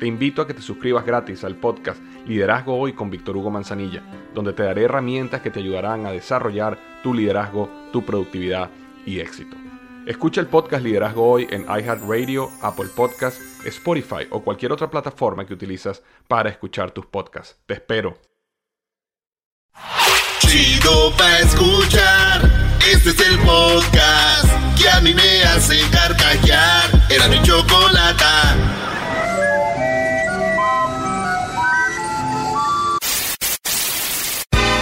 Te invito a que te suscribas gratis al podcast Liderazgo Hoy con Víctor Hugo Manzanilla, donde te daré herramientas que te ayudarán a desarrollar tu liderazgo, tu productividad y éxito. Escucha el podcast Liderazgo Hoy en iHeartRadio, Apple Podcasts, Spotify o cualquier otra plataforma que utilizas para escuchar tus podcasts. Te espero. Chido pa escuchar. Este es el podcast que a mí me hace carcajear. Era mi chocolata.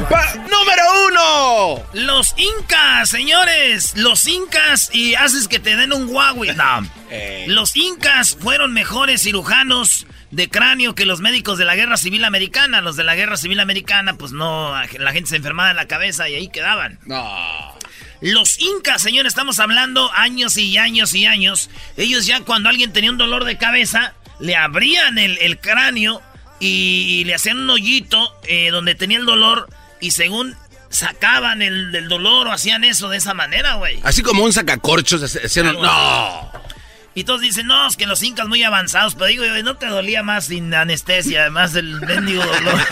Número uno. Los incas, señores. Los incas y haces que te den un Huawei. No. Eh. Los incas fueron mejores cirujanos de cráneo que los médicos de la Guerra Civil Americana. Los de la Guerra Civil Americana, pues no, la gente se enfermaba en la cabeza y ahí quedaban. No. Los incas, señores, estamos hablando años y años y años. Ellos ya cuando alguien tenía un dolor de cabeza, le abrían el, el cráneo y, le hacían un hoyito eh, donde tenía el dolor y según sacaban el, el dolor o hacían eso de esa manera, güey. Así como un sacacorchos. hacían- No. Y todos dicen, no, es que los incas muy avanzados, pero digo, ¿no te dolía más sin anestesia, además del mendigo dolor?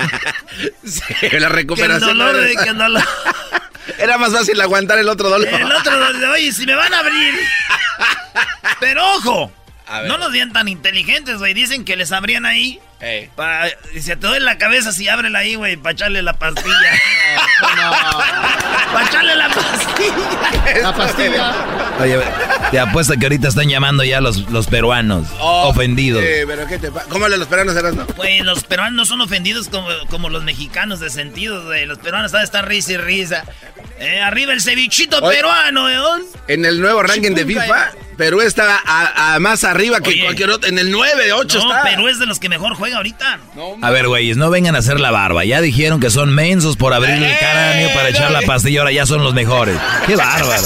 Sí, la que el recuperación. dolor de que el dolor. era más fácil aguantar el otro dolor. El otro, dolor, oye, si me van a abrir. Pero ojo, no los vean tan inteligentes, güey. Dicen que les abrían ahí. Ey. Pa, si te duele la cabeza, si ábrela ahí, güey, para echarle la pastilla. para echarle la pastilla. La pastilla. Oye, te apuesto que ahorita están llamando ya los, los peruanos ofendidos. Oh, Sí, pero ¿qué te pasa? ¿Cómo le los peruanos eran, no? Pues los peruanos no son ofendidos como, como los mexicanos de sentido, güey. Los peruanos estar risa y risa. Eh, arriba el cevichito Oye. peruano, ¿eh? En el nuevo ranking de FIFA, Perú está a, a más arriba que Oye. cualquier otro. En el 9 de 8 No, está. Perú es de los que mejor juega ahorita. A ver, güeyes, no vengan a hacer la barba. Ya dijeron que son mensos por abrir el cráneo para echar la pastilla. Ahora ya son los mejores. ¡Qué bárbaro!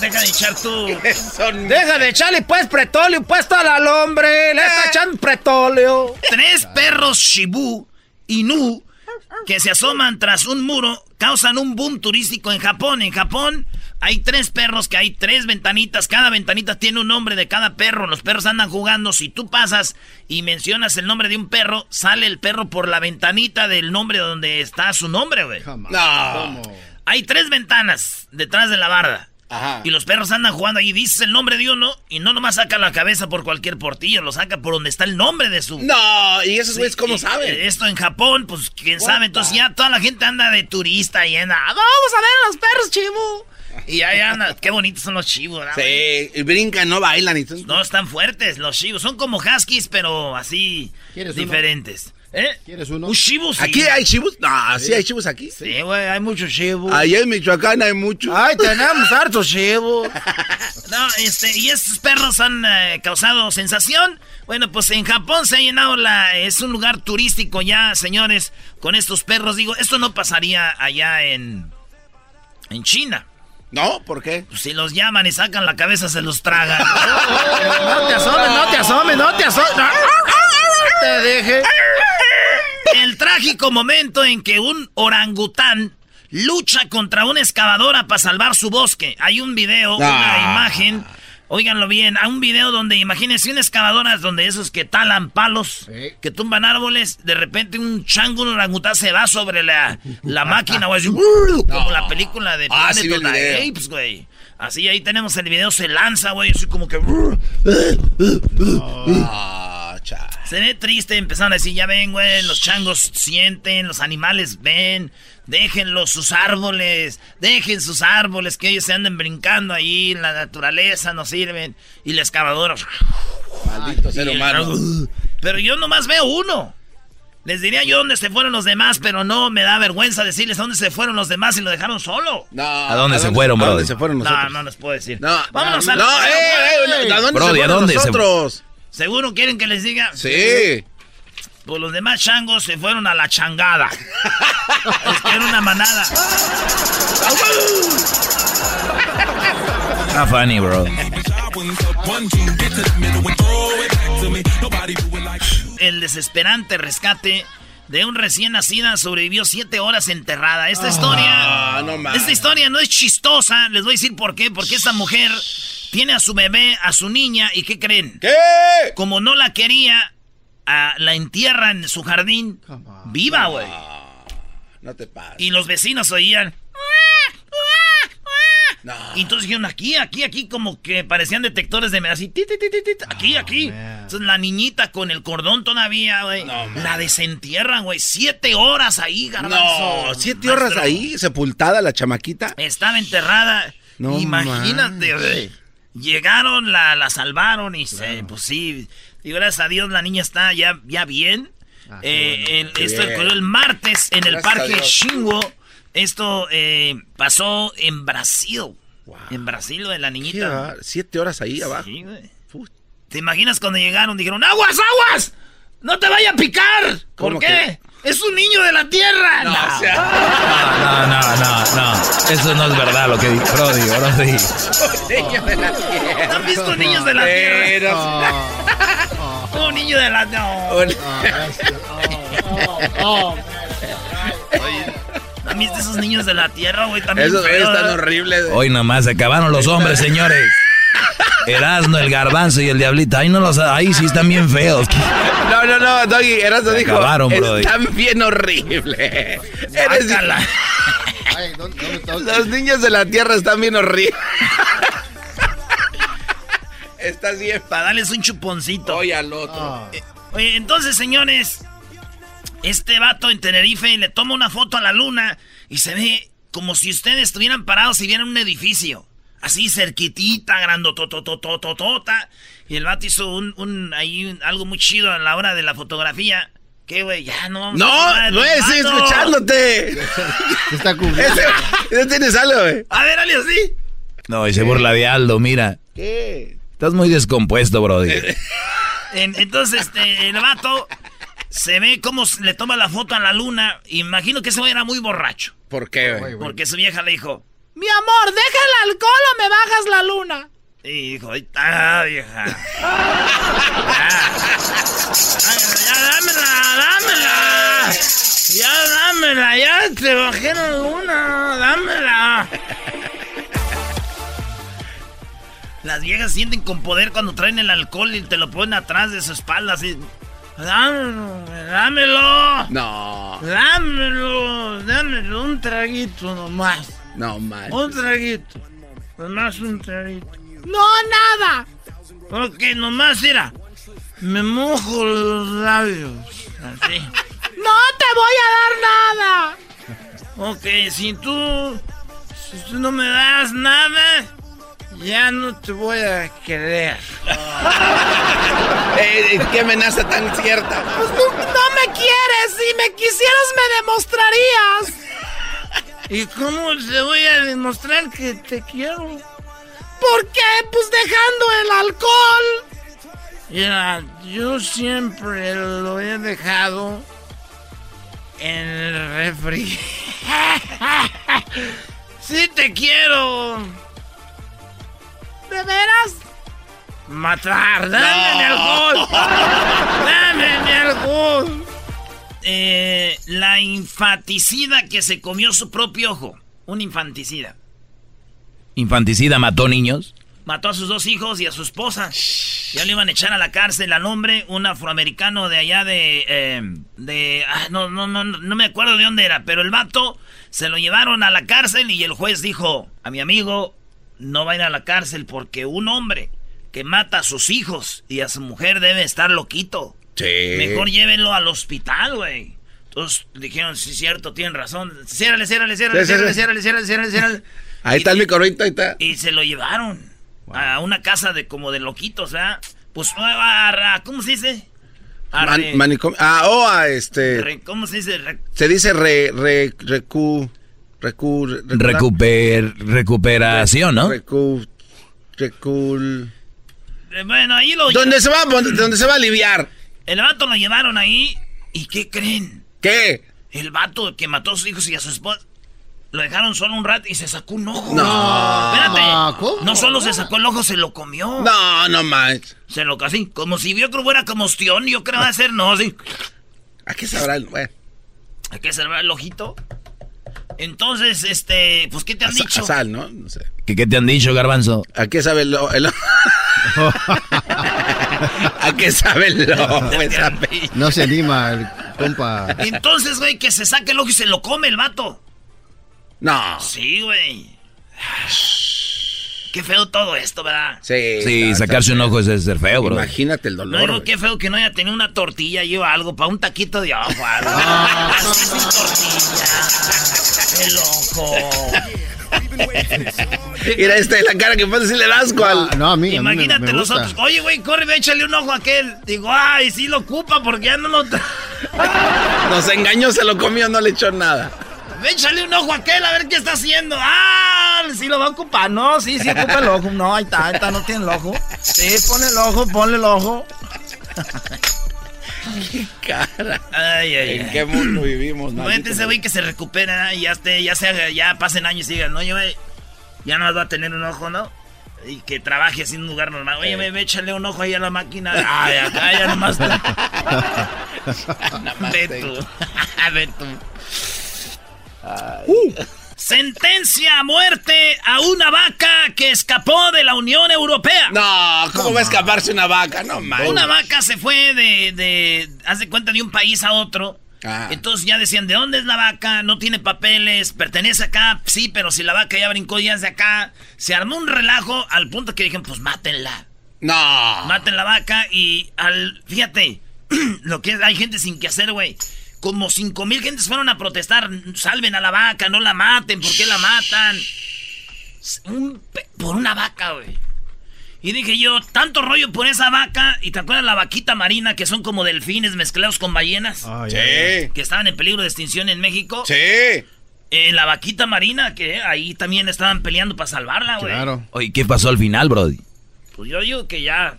Deja de echar tú. Son- Deja de echarle pues pretóleo puesto al hombre. Le está echando pretóleo. Tres perros Shibu Inu que se asoman tras un muro causan un boom turístico en Japón. En Japón hay tres perros que hay tres ventanitas. Cada ventanita tiene un nombre de cada perro. Los perros andan jugando. Si tú pasas y mencionas el nombre de un perro, sale el perro por la ventanita del nombre donde está su nombre, güey. No. Hay tres ventanas detrás de la barda. Ajá. Y los perros andan jugando ahí, dices el nombre de uno y no nomás saca la cabeza por cualquier portillo, lo saca por donde está el nombre de su... No, y esos güeyes, ¿cómo Y, saben? Esto en Japón, pues quién sabe. Entonces ya toda la gente anda de turista y anda. "Ah, Vamos a ver a los perros, chivo. Y ahí anda. Qué bonitos son los chivos, ¿verdad? Sí, y brincan, no bailan. Y todo. No están fuertes los chivos. Son como huskies, pero así ¿Quieres uno? diferentes. ¿Eh? ¿Quieres uno? Un chivo, sí. ¿Aquí hay chivos? No, sí hay chivos aquí. Sí, güey, hay muchos chivos. Allá en Michoacán hay muchos. Ay, tenemos hartos chivos. No, este, y estos perros han eh, causado sensación. Bueno, pues en Japón se ha llenado la. Es un lugar turístico ya, señores, con estos perros. Digo, esto no pasaría allá en. En China. ¿No? ¿Por qué? Pues si los llaman y sacan la cabeza, se los tragan. No te asomes, no te asomes, no te asomes. No. Te deje. El trágico momento en que un orangután lucha contra una excavadora para salvar su bosque. Hay un video, una Ah. imagen. Óiganlo bien, hay un video donde imagínense una excavadora donde esos que talan palos, que tumban árboles, de repente un chango, un orangután se va sobre la, la máquina, güey, así, como la película de Ah, sí. Apes, güey. Así ahí tenemos el video, se lanza, güey, así como que... Ah, cha. Se ve triste, empezaron a decir, ya ven, güey, los changos sienten, los animales ven, déjenlos sus árboles, dejen sus árboles, que ellos se anden brincando ahí, la naturaleza no sirven. Y la excavadora... Maldito ser humano. Pero yo nomás veo uno. Les diría yo dónde se fueron los demás, pero no me da vergüenza decirles dónde se fueron los demás y lo dejaron solo. No, ¿A dónde se fueron, dónde se fueron nosotros? No, no les puedo decir. No, Vámonos no, a no, eh, eh, ¿a dónde Brody, se ¿a fueron dónde se nosotros? ¿Seguro quieren que les diga? Sí. Pues los demás changos se fueron a la changada. es que era una manada. Not funny, bro. El desesperante rescate de un recién nacida sobrevivió siete horas enterrada. Esta historia. Ah, no esta historia no es chistosa. Les voy a decir por qué. Porque esta mujer tiene a su bebé, a su niña, y ¿qué creen? ¿Qué? Como no la quería, la entierra en su jardín. Viva, güey. No te pases. Y los vecinos oían. No. Y entonces dijeron aquí, aquí, aquí, como que parecían detectores de así, ti, ti, ti, ti, ti, aquí, aquí. Entonces la niñita con el cordón todavía, güey. la desentierran, güey. Siete horas ahí, garbanzo. No, siete horas ahí, sepultada la chamaquita. Estaba enterrada. No Imagínate, güey. Llegaron, la, la salvaron y se, pues sí. Y gracias a Dios la niña está ya, ya bien. Eh, el- esto ocurrió el martes en el Gracias parque Dios. Shinwo. Esto eh, pasó en Brasil. En Brasil, de la ¿Qué niñita. Siete horas ahí abajo. Sí, ¿Te imaginas cuando llegaron? Dijeron, ¡aguas, aguas! ¡No te vaya a picar! ¿Por ¿Cómo qué? ¡Es un niño de la tierra! No, No. o sea, No, no, no, no. Eso no es verdad lo que dijo Brody, Brody. niño de la tierra. ¿No ¿Has visto niños de la tierra? Un niño de la... No. ¿Han visto esos niños de la tierra, güey? También Esos feos, están ¿eh? horribles. Hoy nomás se acabaron los hombres, señores. Erasno, el garbanzo y el diablito. Ahí no los, ahí sí están bien feos. No, no, no, Doggy, Erasmo Se dijo. acabaron. Están bien horribles. Eres-. Los niños de la tierra están bien horribles. Estás bien. Para darles un chuponcito. Hoy al otro. Oye, entonces, señores, este vato en Tenerife le toma una foto a la luna y se ve como si ustedes estuvieran parados y vieran un edificio. Así cerquitita, grandotototototota. Y el vato hizo un, un ahí algo muy chido a la hora de la fotografía. ¿Qué, güey? Ya no vamos No, no vato. escuchándote. está cubriendo. ¿No tienes algo, güey? A ver, Ali, así. No, y se burla de Aldo, mira. ¿Qué? Estás muy descompuesto, Brody. En- entonces, el vato se ve cómo le toma la foto a la luna. Imagino que ese güey era muy borracho. ¿Por qué, güey? Porque su vieja le dijo, Mi amor, deja el alcohol o me bajas la luna. Ahí está, vieja. Ya, ya, dámela, dámela. Ya, dámela, ya te bajé la luna, dámela. Las viejas sienten con poder cuando traen el alcohol y te lo ponen atrás de su espalda así. Dámelo, dámelo. No, Dámelo, dámelo un traguito nomás. No, man. Un traguito. Nomás un traguito. No, nada. Ok, nomás, mira. Me mojo los labios. Así. No te voy a dar nada. Ok, si tú. Si tú no me das nada. Ya no te voy a querer. Eh, ¿Qué amenaza tan cierta? Pues no, no me quieres. Si me quisieras, me demostrarías. ¿Y cómo te voy a demostrar que te quiero? ¿Por qué? Pues dejando el alcohol. Mira, yo siempre lo he dejado en el refri. sí te quiero ¿De veras? matar. Dame mi alcohol. Dame mi alcohol. Eh, la infanticida que se comió su propio ojo. Un infanticida. Infanticida mató niños. Mató a sus dos hijos y a su esposa. Ya le iban a echar a la cárcel al hombre, un afroamericano de allá de... eh, de ah, no, no, no, no me acuerdo de dónde era, pero el vato se lo llevaron a la cárcel y el juez dijo, a mi amigo no va a ir a la cárcel porque un hombre que mata a sus hijos y a su mujer debe estar loquito. Sí. Mejor llévenlo al hospital, güey. Entonces dijeron, sí, cierto, tienen razón. Ciérrale, ciérrale, ciérrale, ciérrale, sí. ciérrale, ciérrale, ciérrale, ciérrale. Ahí Y- está el micorrito, ahí está. Y se lo llevaron a una casa de como de loquitos, ¿verdad? Pues, ¿cómo se dice? A Man- manicomio. Ah, oh, a este. re- ¿Cómo se dice? Re- Se dice re, re, recu, recu, recu- Recuper, recuperación, ¿no? Recu, recul. eh, Bueno, ahí lo ¿Dónde se va, dónde se va a aliviar? El vato lo llevaron ahí. ¿Y qué creen? ¿Qué? El vato que mató a sus hijos y a su esposa. Lo dejaron solo un rato y se sacó un ojo. No. Espérate. ¿cómo? No solo se sacó el ojo, se lo comió. No, no más. Se lo casi. Como si vio que fuera combustión. Yo creo que va a ser, no, así. ¿A qué sabrá? el- Bueno, Hay que cerrar el ojito. Entonces, este, pues, ¿qué te a, han dicho? a sal, ¿no? No sé. ¿Qué, qué te han dicho, Garbanzo? ¿A qué sabe el el- ¿A qué sabe el lobo? No se anima el compa. Entonces, güey, que se saque el ojo y se lo come el vato. No. Sí, güey. Qué feo todo esto, ¿verdad? Sí, Sí, está- sacarse un ojo es de ser feo, bro. Imagínate el No dolor. digo güey. qué feo que no haya tenido una tortilla y o algo para un taquito de ojo, algo. Así sin tortilla. El ojo. Mira este, la cara que pone decirle el asco al... Ah, no, a mí, a mí me- Imagínate me los gusta. otros. Oye, güey, corre, ve, échale un ojo a aquel. Digo, ay, sí lo ocupa porque ya no lo. tra- Nos engañó, se lo comió, no le echó nada. Échale un ojo a aquel a ver qué está haciendo. Ah, sí lo va a ocupar. No, sí, sí ocupa el ojo. No, ahí está, ahí está, no tiene el ojo. Sí, pone el ojo, ponle el ojo. Cara. Ay, ay, ¿En ay. qué mundo vivimos? Imagínate maldito? ese güey que se recupera y ya esté, ya se ya pasen años y digan, no, oye, güey, ya no va a tener un ojo, ¿no? Y que trabaje así en un lugar normal. Oye, ve, échale un ojo ahí a la máquina. Ay, acá ya nomás. Ve tú. Ve tú. Sentencia a muerte a una vaca que escapó de la Unión Europea. No, ¿cómo va a escaparse una vaca? No, man. Una vaca se fue de, de, haz de cuenta, de un país a otro. Ah. Entonces ya decían, ¿de dónde es la vaca? No tiene papeles, pertenece acá, sí, pero si la vaca ya brincó ya es de acá. Se armó un relajo al punto que dijeron, pues mátenla. No. Maten la vaca y al, fíjate, lo que es, hay gente sin que hacer, güey. Como cinco mil gentes fueron a protestar, salven a la vaca, no la maten, ¿por qué la matan? Un por una vaca, güey. Y dije yo, tanto rollo por esa vaca, y te acuerdas la vaquita marina que son como delfines mezclados con ballenas, Ay, Sí, que estaban en peligro de extinción en México. sí. Eh, la vaquita marina, que ahí también estaban peleando para salvarla, güey. Claro. Oye, ¿qué pasó al final, Brody? Pues yo digo que ya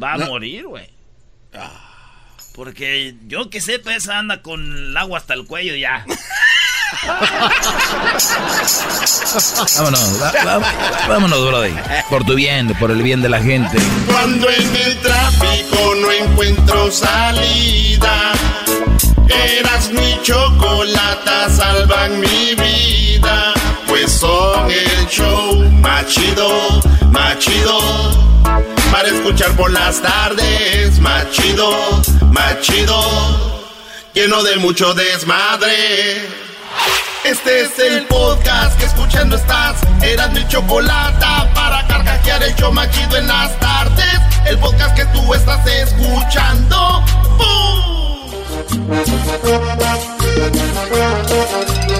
va a No. morir, güey. Porque yo que sepa, esa anda con el agua hasta el cuello ya. Vámonos, va- va- vámonos, Brody. Por tu bien, por el bien de la gente. Cuando en el tráfico no encuentro salida, eras mi chocolata, salvan mi vida. Pues son el show más chido, más chido. Para escuchar por las tardes, más chido, más chido. Lleno de mucho desmadre. Este es el podcast que escuchando estás. Eran mi chocolata para carcajear el show machido en las tardes. El podcast que tú estás escuchando.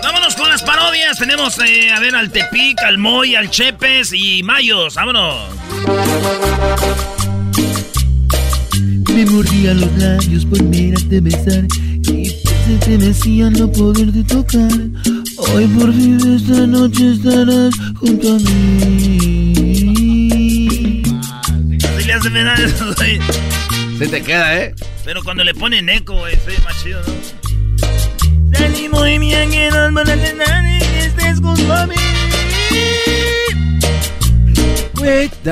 Vámonos con las parodias. Tenemos eh, a ver al Tepic, al Moy, al Chepes y Mayos. Vámonos. Me mordía los labios por mirarte besar y se te mecían no poderte tocar. Hoy por fin esta noche estarás junto a mí. Se te queda, ¿eh? Pero cuando le ponen eco, güey, soy más chido, ¿no? Salí muy bien que no para que nadie estés junto a mí.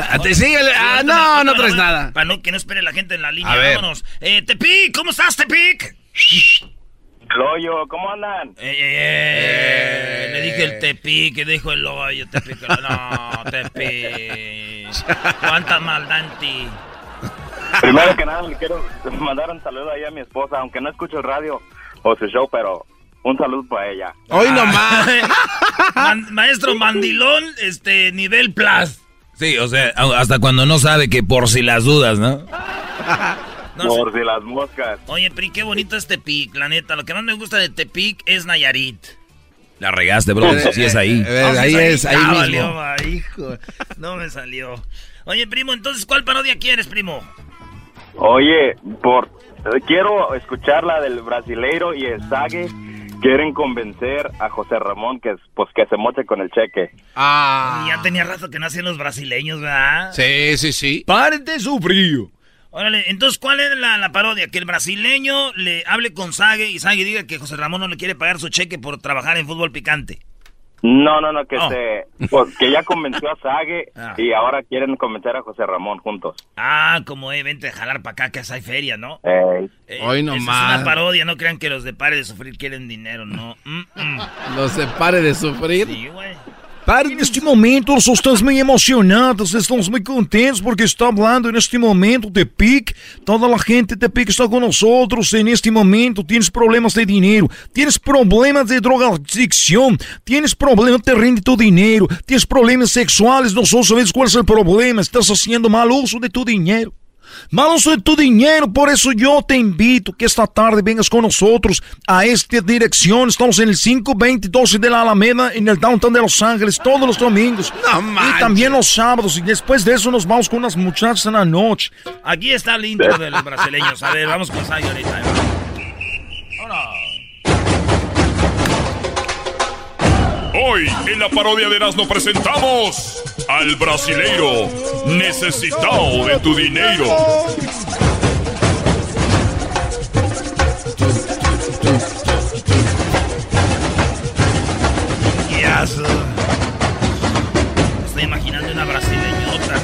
Ah, te sigue. Ah, no, no traes nada. Para no, que no espere la gente en la línea. A ver. Vámonos. Eh, Tepic, ¿cómo estás, Tepic? El hoyo, ¿cómo andan? Eh, eh, eh, Le dije el Tepic, que dijo el hoyo, Tepic. No, Tepic. Cuánta maldad en ti. Primero que nada, le quiero mandar un saludo ahí a mi esposa, aunque no escucho radio o su show, pero un saludo para ella. Hoy nomás. Man- maestro Mandilón, este, nivel plus. Sí, o sea, hasta cuando no sabe que por si las dudas, ¿no? Por si las moscas. Oye, Pri, qué bonito es Tepic, la neta. Lo que más me gusta de Tepic es Nayarit. La regaste, bro. Eh, Sí es ahí. eh, Ah, ahí es, ahí Ah, mismo. valió, va, hijo. No me salió. Oye, primo, entonces, ¿cuál parodia quieres, primo? Oye, por quiero escuchar la del brasileiro y el Sague. Quieren convencer a José Ramón que pues que se moche con el cheque. Ah. Ya tenía rato que no hacían los brasileños, ¿verdad? Sí, sí, sí. Párate su frío. Órale, entonces, ¿cuál es la, la parodia? Que el brasileño le hable con Sague y Sague diga que José Ramón no le quiere pagar su cheque por trabajar en fútbol picante. No, no, no, que Oh. se pues, que ya convenció a Sague Ah. y ahora quieren convencer a José Ramón juntos. Ah, como, eh, vente a jalar para acá que hay feria, ¿no? Ey. Eh, Hoy nomás. Es una parodia, no crean que los de Pare de Sufrir quieren dinero, no. Mm, mm. No se pare de sufrir. Sí, güey. En este momento nós estamos muy emocionados, estamos muy contentos porque está hablando en este momento de PIC. Toda la gente de PIC está con nosotros en este momento. Tienes problemas de dinero, tienes problemas de drogadicción, tienes problemas te rinde tu dinero, tienes problemas sexuales, nosotros sabemos cuál es el problema. Estás haciendo mal uso de tu dinero. Mal uso de tu dinero, por eso yo te invito que esta tarde vengas con nosotros a esta dirección. Estamos en el 52012 de la Alameda, en el downtown de Los Ángeles, todos los domingos. No y también los sábados. Y después de eso nos vamos con unas muchachas en la noche. Aquí está el intro de los brasileños. A ver, vamos con Sague ahorita. Hoy en la parodia de Erasmo presentamos al brasileiro necesitado de tu dinero. Estoy imaginando una brasileñota.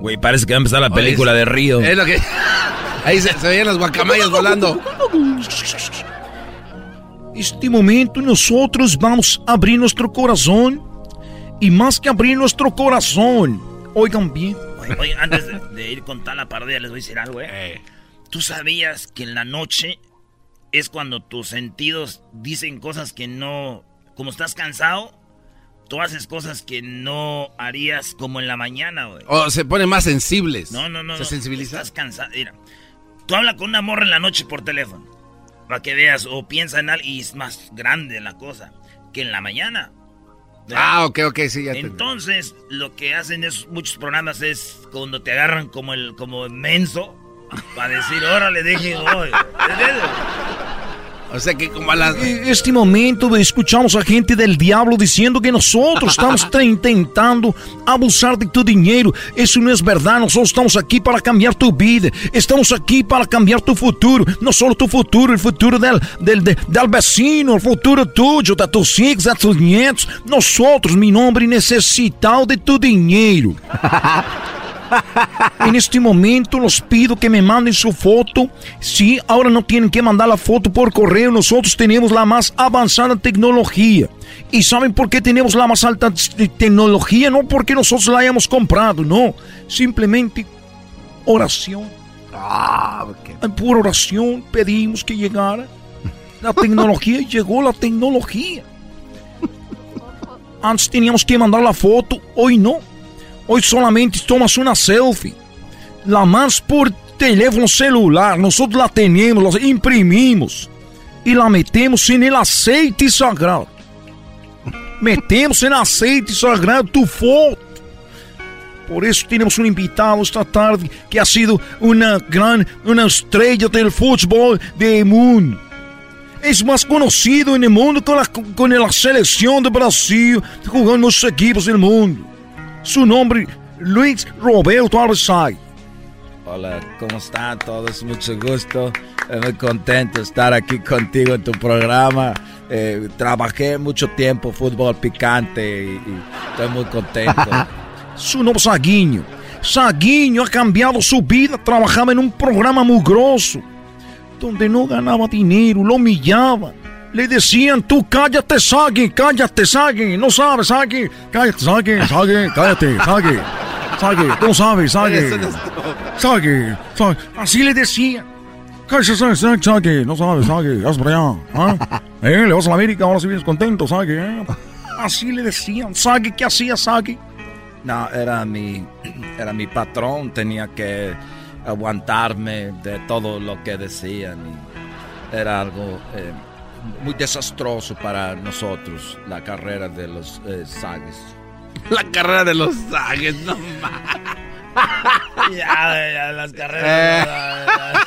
Güey, parece que va a empezar la Oye, película es- de Río. Es lo que. Ahí se, se veían las guacamayas volando. Este momento nosotros vamos a abrir nuestro corazón. Y más que abrir nuestro corazón, oigan bien. Oye, oye, antes de, de ir con tal la parodia, les voy a decir algo, ¿eh? ¿Tú sabías que en la noche es cuando tus sentidos dicen cosas que no... Como estás cansado, tú haces cosas que no harías como en la mañana, güey. O se ponen más sensibles. No, no, no. Se no. sensibiliza. Estás cansado. Mira, tú hablas con una morra en la noche por teléfono. Para que veas, o piensa en algo y es más grande la cosa que en la mañana. ¿verdad? Ah, ok, ok, sí, ya te Entonces, lo que hacen es muchos programas es cuando te agarran como el como menso para decir, órale, deje voy. O sea que como a las. Este momento escuchamos a gente del diablo diciendo que nosotros estamos intentando abusar de tu dinero. Eso no es verdad. Nosotros estamos aquí para cambiar tu vida. Estamos aquí para cambiar tu futuro. No solo tu futuro, el futuro del, del, de- del vecino, el futuro tuyo, de tus hijos, de tus nietos. Nosotros, mi nombre, necesitado de tu dinero. En este momento los pido que me manden su foto. Sí, ahora no tienen que mandar la foto por correo. Nosotros tenemos la más avanzada tecnología. ¿Y saben por qué tenemos la más alta te- tecnología? No porque nosotros la hayamos comprado, no. Simplemente oración. Ah, pura oración pedimos que llegara. La tecnología llegó la tecnología. Antes teníamos que mandar la foto, hoy no. Hoy solamente tomas una selfie. La más por teléfono celular. Nosotros la tenemos, la imprimimos. Y la metemos en el aceite sagrado. Metemos en aceite sagrado tu foto. Por eso tenemos un invitado esta tarde que ha sido una gran, una estrella del fútbol del mundo. Es más conocido en el mundo con la, con la selección de Brasil, jugando en los equipos del mundo. Su nombre, Luis Roberto Arzay. Hola, ¿cómo están todos? Mucho gusto. Eh, Muy contento de estar aquí contigo en tu programa. Eh, trabajé mucho tiempo fútbol picante y, y estoy muy contento. Su nombre es Saguinho. Saguinho ha cambiado su vida. Trabajaba en un programa mugroso, donde no ganaba dinero, lo humillaban. Le decían, tú cállate, Sagui, cállate, Sagui. No sabes, Sagui. Cállate, Sagui, Sagui, cállate. Sagui, tú no sabes, Sagui. Sagui, Sagui. Así le decían. Cállate, Sagui, Sagui. No sabes, Sagui. Haz para allá. ¿ah? ¿Eh? Le vas a la América, ahora sí vienes contento, Sagui. ¿eh? Así le decían. Sagui, ¿qué hacía Sagui? No, era mi, era mi patrón, tenía que aguantarme de todo lo que decían. Era algo eh, muy desastroso para nosotros, la carrera de los eh, Sagues. La carrera de los Sagues, no ya, ya, las carreras.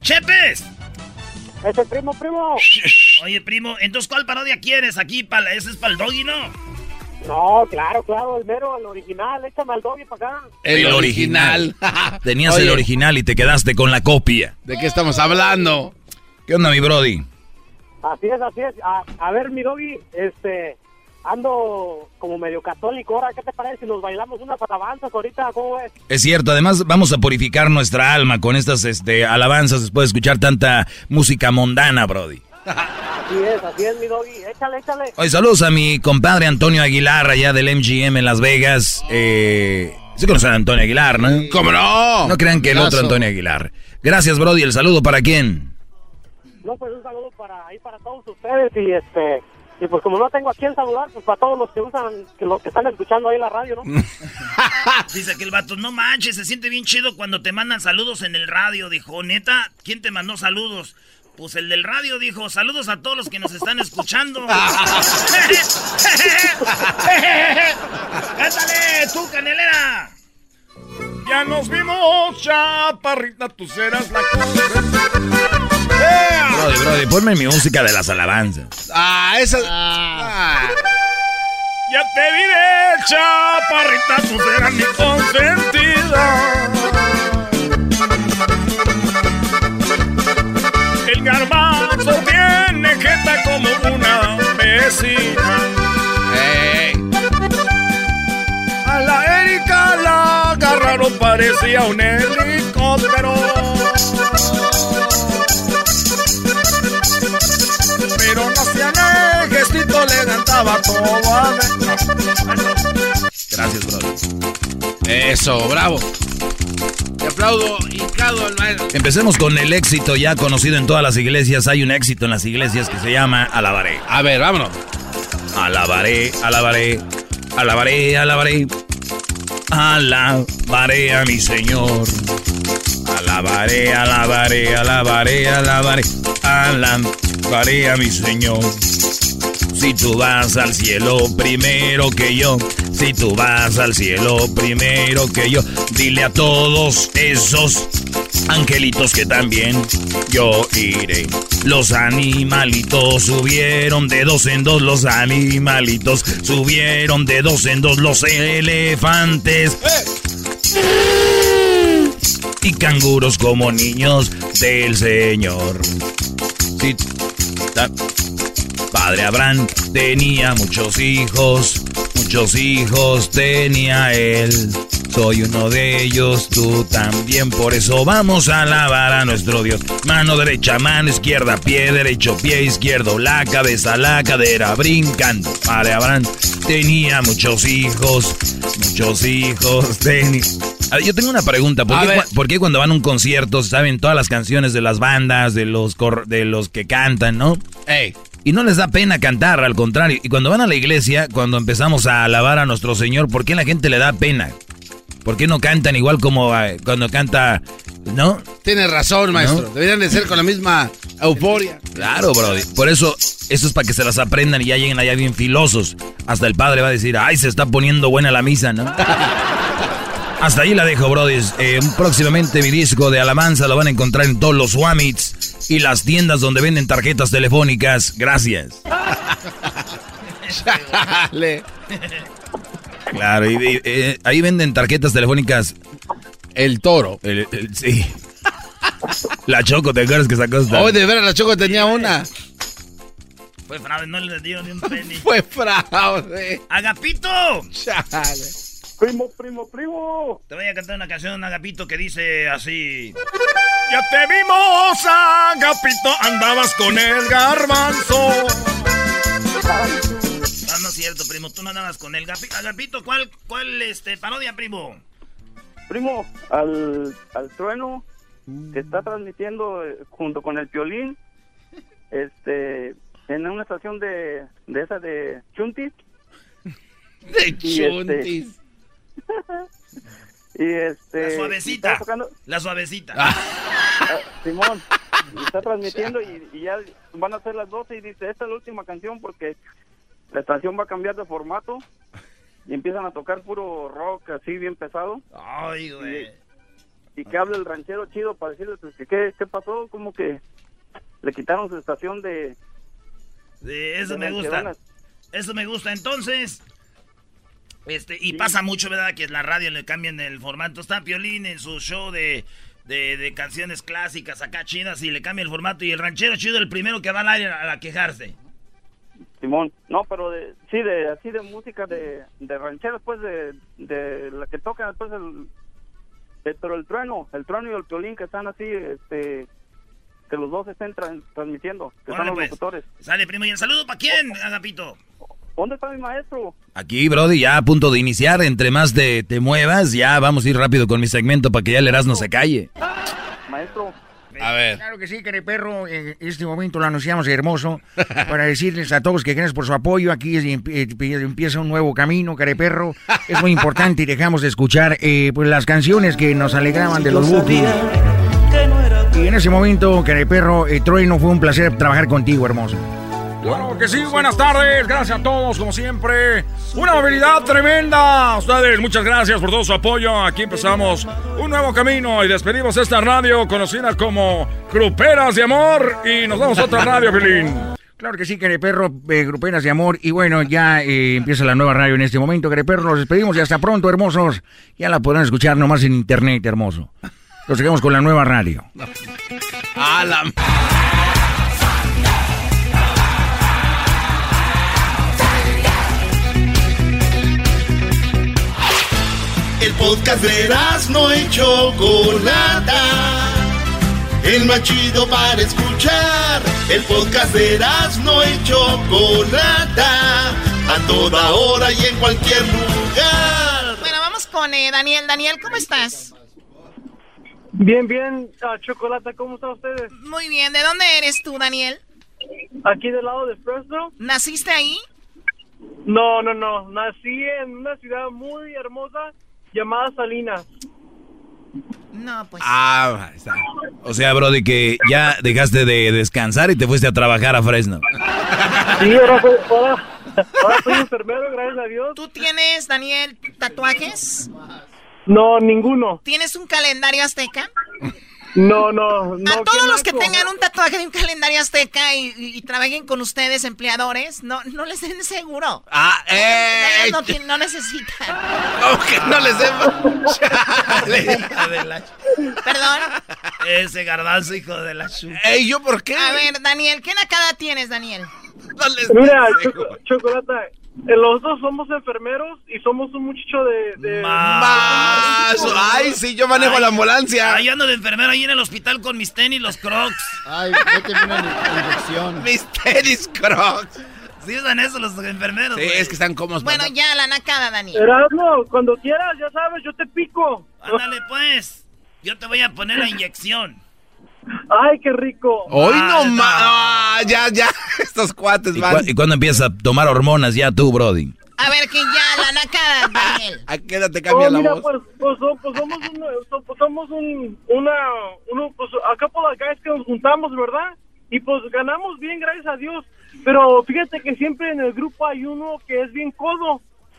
¡Chepes! ¡Es el primo, primo! Oye, primo, entonces, ¿cuál parodia quieres aquí? Para, ¿Ese es para el doggy, no? No, claro, claro, el mero, el original, échame al doggy para acá. El original. Tenías el original y te quedaste con la copia. ¿De qué estamos hablando? ¿Qué onda, mi brody? Así es, así es. A, a ver, mi doggy, este, ando como medio católico. Ahora, ¿qué te parece si nos bailamos unas alabanzas ahorita? ¿Cómo ves? Es cierto, además vamos a purificar nuestra alma con estas este, alabanzas después de escuchar tanta música mundana, Brody. Así es, así es, mi doggy. Échale, échale. Oye, saludos a mi compadre Antonio Aguilar, allá del MGM en Las Vegas. Eh, ¿Se conocen a Antonio Aguilar, no? ¿Cómo no? No crean que el otro Antonio Aguilar. Gracias, Brody. ¿El saludo para quién? No, pues un saludo para ahí para todos ustedes y este y pues como no tengo a quién saludar, pues para todos los que usan, que los que están escuchando ahí la radio, ¿no? Dice que el vato, no manches, se siente bien chido cuando te mandan saludos en el radio. Dijo, neta, ¿quién te mandó saludos? Pues el del radio dijo, saludos a todos los que nos están escuchando. ¡Cántale, tú, canelera! Ya nos vimos, chaparrita, tú serás la Brody, Brody, ponme mi música de las alabanzas. Ah, esa. Ah. Ya te diré, chaparrita, tú serás mi consentida. El garbanzo tiene jeta como una vecina. A la Erika la agarraron, parecía un helicóptero. Cantaba Gracias, brother. Eso, bravo. Te aplaudo, hincado al maestro. Empecemos con el éxito ya conocido en todas las iglesias. Hay un éxito en las iglesias que se llama Alabaré. A ver, vámonos. Alabaré, alabaré, alabaré, alabaré. Alabaré a mi Señor. Alabaré, alabaré, alabaré, alabaré. Alabaré a mi Señor. Si tú vas al cielo primero que yo, si tú vas al cielo primero que yo, dile a todos esos angelitos que también yo iré. Los animalitos subieron de dos en dos, los animalitos subieron de dos en dos, los elefantes. Y canguros como niños del Señor. Padre Abraham tenía muchos hijos, muchos hijos tenía él. Soy uno de ellos, tú también, por eso vamos a alabar a nuestro Dios. Mano derecha, mano izquierda, pie derecho, pie izquierdo, la cabeza, la cadera, brincando. Padre Abraham tenía muchos hijos, muchos hijos tenía... Yo tengo una pregunta, ¿por qué, por cuando van a un concierto saben todas las canciones de las bandas, de los, cor- de los que cantan, no? Ey. Y no les da pena cantar, al contrario. Y cuando van a la iglesia, cuando empezamos a alabar a nuestro Señor, ¿por qué a la gente le da pena? ¿Por qué no cantan igual como eh, cuando canta, no? Tienes razón, maestro. Deberían de ser con la misma euforia. Claro, brody. Por eso, eso es para que se las aprendan y ya lleguen allá bien filosos. Hasta el padre va a decir, ay, se está poniendo buena la misa, ¿no? Hasta ahí la dejo, brody. Eh, próximamente mi disco de alabanza lo van a encontrar en todos los Wamits y las tiendas donde venden tarjetas telefónicas. Gracias. Chale. Claro, y, y, eh, ahí venden tarjetas telefónicas. El toro. El- el- sí. La Choco, ¿te acuerdas que sacó esta? Hoy de veras la Choco tenía una. Fue fraude, no le dio ni un penny. Fue fraude. ¡Agapito! Chale. Primo, primo, primo. Te voy a cantar una canción, Agapito, que dice así. Ya te vimos, Agapito, andabas con el garbanzo. No, no es cierto, primo, tú no andabas con el Gapi- Agapito. ¿Cuál, cuál, este, parodia, primo? Primo, al, al trueno que está transmitiendo eh, junto con el violín, este, en una estación de, de esa de Chunti, De Y, este, chuntis. y este... La suavecita. está tocando- La suavecita. Ah, Simón, y está transmitiendo y, y ya van a ser las 12 y dice, esta es la última canción porque la estación va a cambiar de formato y empiezan a tocar puro rock así bien pesado. Ay, güey. Y que hable el ranchero chido para decirles pues, que qué, qué pasó, como que le quitaron su estación de... Eso de me gusta. Eso me gusta. Entonces, este, y pasa mucho, ¿verdad? Que en la radio le cambian el formato. Está Piolín en su show de, de, de canciones clásicas acá chidas y le cambia el formato. Y el ranchero chido el primero que va al aire a, a quejarse. Simón, no, pero de, sí, de así de música de, de rancheros, pues de, de la que tocan después el, el- pero el trueno, el trueno y el piolín que están así, este, que los dos estén tran- transmitiendo, que Órale, son los pues. locutores. Sale, primo. ¿Y el saludo para quién, Agapito? ¿Dónde está mi maestro? Aquí, Brody, ya a punto de iniciar. Entre más te, te muevas, ya vamos a ir rápido con mi segmento para que ya el Erasmo se calle. Maestro. A ver. Claro que sí, perro. En este momento lo anunciamos hermoso para decirles a todos que gracias por su apoyo. Aquí es- eh, empieza un nuevo camino, perro. Es muy importante y dejamos de escuchar eh, pues las canciones que nos alegraban de los Bookies. Y en ese momento, perro, eh, Troy, no fue un placer trabajar contigo, hermoso. Claro que sí, buenas tardes, gracias a todos, como siempre. Una movilidad tremenda. A ustedes, muchas gracias por todo su apoyo. Aquí empezamos un nuevo camino y despedimos esta radio conocida como Gruperas de Amor. Y nos vamos a otra radio, Filín. Claro que sí, perro, eh, gruperas de amor. Y bueno, ya eh, empieza la nueva radio en este momento, perro. Nos despedimos y hasta pronto, hermosos. Ya la podrán escuchar nomás en internet, hermoso. Nos seguimos con la nueva radio. A la... podcast de no y Chocolata. El más chido para escuchar. El podcast de no y Chocolata. A toda hora y en cualquier lugar. Bueno, vamos con eh, Daniel. Daniel, ¿cómo estás? Bien, bien, ah, Chocolata, ¿cómo están ustedes? Muy bien. ¿De dónde eres tú, Daniel? Aquí del lado de Fresno. ¿Naciste ahí? No, no, no, nací en una ciudad muy hermosa llamada Salinas. No, pues. Ah, ahí está. O sea, Brody, que ya dejaste de descansar y te fuiste a trabajar a Fresno. Sí, ahora soy, ahora, ahora soy enfermero, gracias a Dios. ¿Tú tienes, Daniel, tatuajes? No, ninguno. ¿Tienes un calendario azteca? No, no, no. a todos los que naco. tengan un tatuaje de un calendario azteca y, y- y trabajen con ustedes, empleadores, no, no les den seguro. Ah, eh. No, no necesitan. ¿Cómo que no les demos? Perdón. Ese garbanzo, hijo de la chu. Ey, ¿yo por qué? A ver, Daniel, ¿qué nacada tienes, Daniel? No les Mira, des Choco- Chocolata, eh, los dos somos enfermeros y somos un muchacho de... de Más. Ay, sí, yo manejo la ambulancia. Ahí ando de enfermero ahí en el hospital con mis tenis, los crocs. Ay, méteme una inyección. Mis tenis crocs. Sí usan eso los enfermeros, Sí, es que están cómodos. Bueno, para- ya, la nacada, Daniel. Erasmo, cuando quieras, ya sabes, yo te pico. Ándale, pues. Yo te voy a poner la inyección. Ay, qué rico. Hoy no Ah, más. Ah, ya, ya. Estos cuates ¿Y, cu- y cuándo empiezas a tomar hormonas ya tú, Brody? A ver, que ya, la nacada, Daniel. ¿A qué edad te cambia Oh, la mira, voz? pues, pues, pues somos, un, pues somos un, una, uno, pues a couple of guys que nos juntamos, ¿verdad? Y pues ganamos bien, gracias a Dios. Pero fíjate que siempre en el grupo hay uno que es bien codo.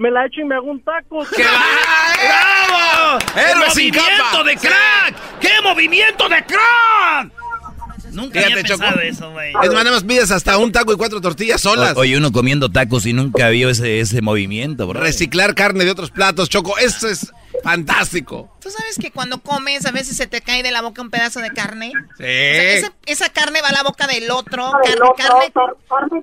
me la echo y me hago un taco. ¡Qué ¡Bravo! ¡Héroe sin ¡Movimiento capa! de crack! ¡Qué movimiento de crack! Nunca había Fíjate, Choco. pensado eso, güey. Es más, nada más pides hasta un taco y cuatro tortillas solas. O- oye, uno comiendo tacos y nunca vio ese, ese movimiento, bro. Reciclar carne de otros platos, Choco. Eso es fantástico. ¿Tú sabes que cuando comes a veces se te cae de la boca un pedazo de carne? Sí. O sea, esa, esa carne va a la boca del otro. Carne, carne,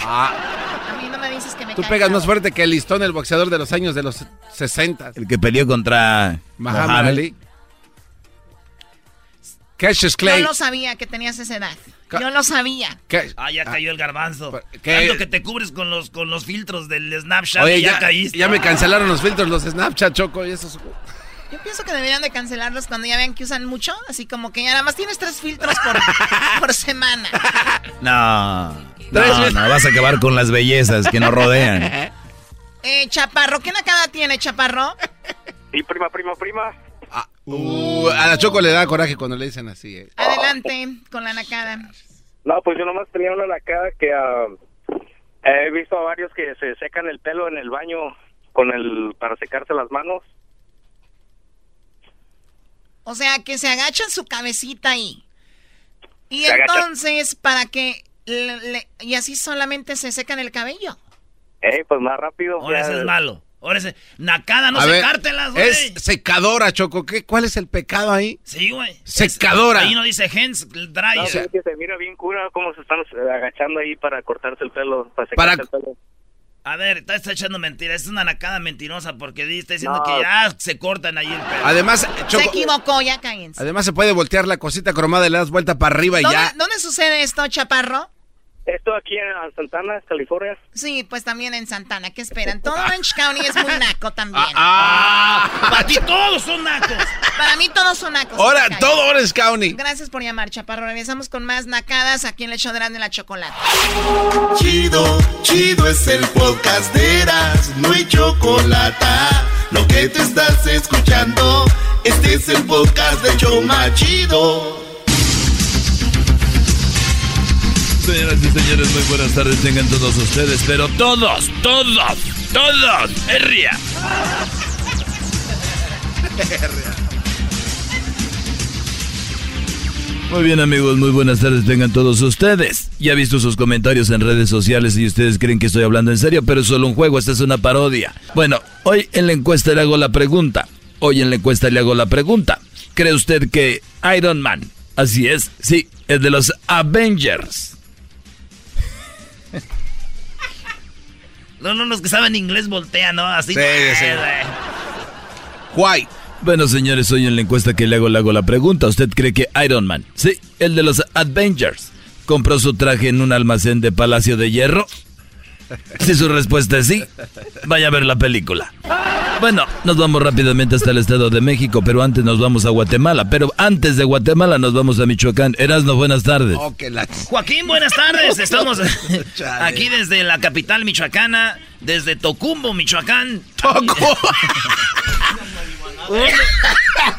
Ah. A mí no me dices que me Tú pegas más fuerte que el listón, el boxeador de los años de los 60. El que peleó contra Muhammad Ali. Cassius Clay. Yo lo sabía que tenías esa edad. Yo lo sabía. Ah, ya cayó el garbanzo. Tanto que te cubres con los, con los filtros del Snapchat Oye, y ya, ya, caíste. ya me cancelaron los filtros, los Snapchat, Choco, y esos... Yo pienso que deberían de cancelarlos cuando ya vean que usan mucho. Así como que ya nada más tienes tres filtros por, por semana. No, no, no, vas a acabar con las bellezas que nos rodean. Eh, Chaparro, ¿qué nacada tiene, Chaparro? Sí, prima, prima, prima. Uh, a la Choco le da coraje cuando le dicen así. eh. Adelante con la nacada. No, pues yo nomás tenía una lacada que ah, he visto a varios que se secan el pelo en el baño con el para secarse las manos. O sea, que se agachan su cabecita ahí. Y Se entonces, para que... le- le- y así solamente se secan el cabello. Eh, pues más rápido. Ahora ese es malo. Ahora ese... Nacada, no A secártelas, güey. Es secadora, Choco. ¿Qué, ¿Cuál es el pecado ahí? Sí, güey. Secadora. Ahí no dice hands dryer. No, es que se mira bien cura cómo se están eh, agachando ahí para cortarse el pelo, para Para- secarse el pelo. A ver, está, está echando mentiras. Es una nacada mentirosa porque está diciendo No. que ya se cortan ahí el pelo. Además, Se Choco, equivocó, ya cállense. además se puede voltear la cosita cromada y le das vuelta para arriba y ¿Dónde, ya. dónde sucede esto, Chaparro? Esto aquí en Santana, California. Sí, pues también en Santana. ¿Qué esperan? Todo Orange County es muy naco también. Ah, Para ti todos son nacos. Para mí todos son nacos. Ahora, todo Orange County. Gracias por llamar, Chaparro. Regresamos con más nacadas aquí en el show de y la Chocolate. Chido, chido es el podcast de Eras, no hay chocolate. Lo que te estás escuchando, este es el podcast de Choma Chido. Señoras y señores, muy buenas tardes tengan todos ustedes, pero todos, todos, todos, herria. Muy bien amigos, muy buenas tardes tengan todos ustedes. Ya he visto sus comentarios en redes sociales y ustedes creen que estoy hablando en serio, pero es solo un juego, esta es una parodia. Bueno, hoy en la encuesta le hago la pregunta. Hoy en la encuesta le hago la pregunta. ¿Cree usted que Iron Man, así es, sí, es de los Avengers? No, no, los que saben inglés voltean, ¿no? Así. Sí, sí. Eh, güey. White. Bueno, señores, hoy en la encuesta que le hago, le hago la pregunta. ¿Usted cree que Iron Man, sí, el de los Avengers, compró su traje en un almacén de Palacio de Hierro? Si su respuesta es sí, vaya a ver la película. Bueno, nos vamos rápidamente hasta el Estado de México, pero antes nos vamos a Guatemala. Pero antes de Guatemala nos vamos a Michoacán. Erasno, buenas tardes. Oh, Joaquín, buenas tardes. Estamos aquí desde la capital michoacana, desde Tocumbo, Michoacán.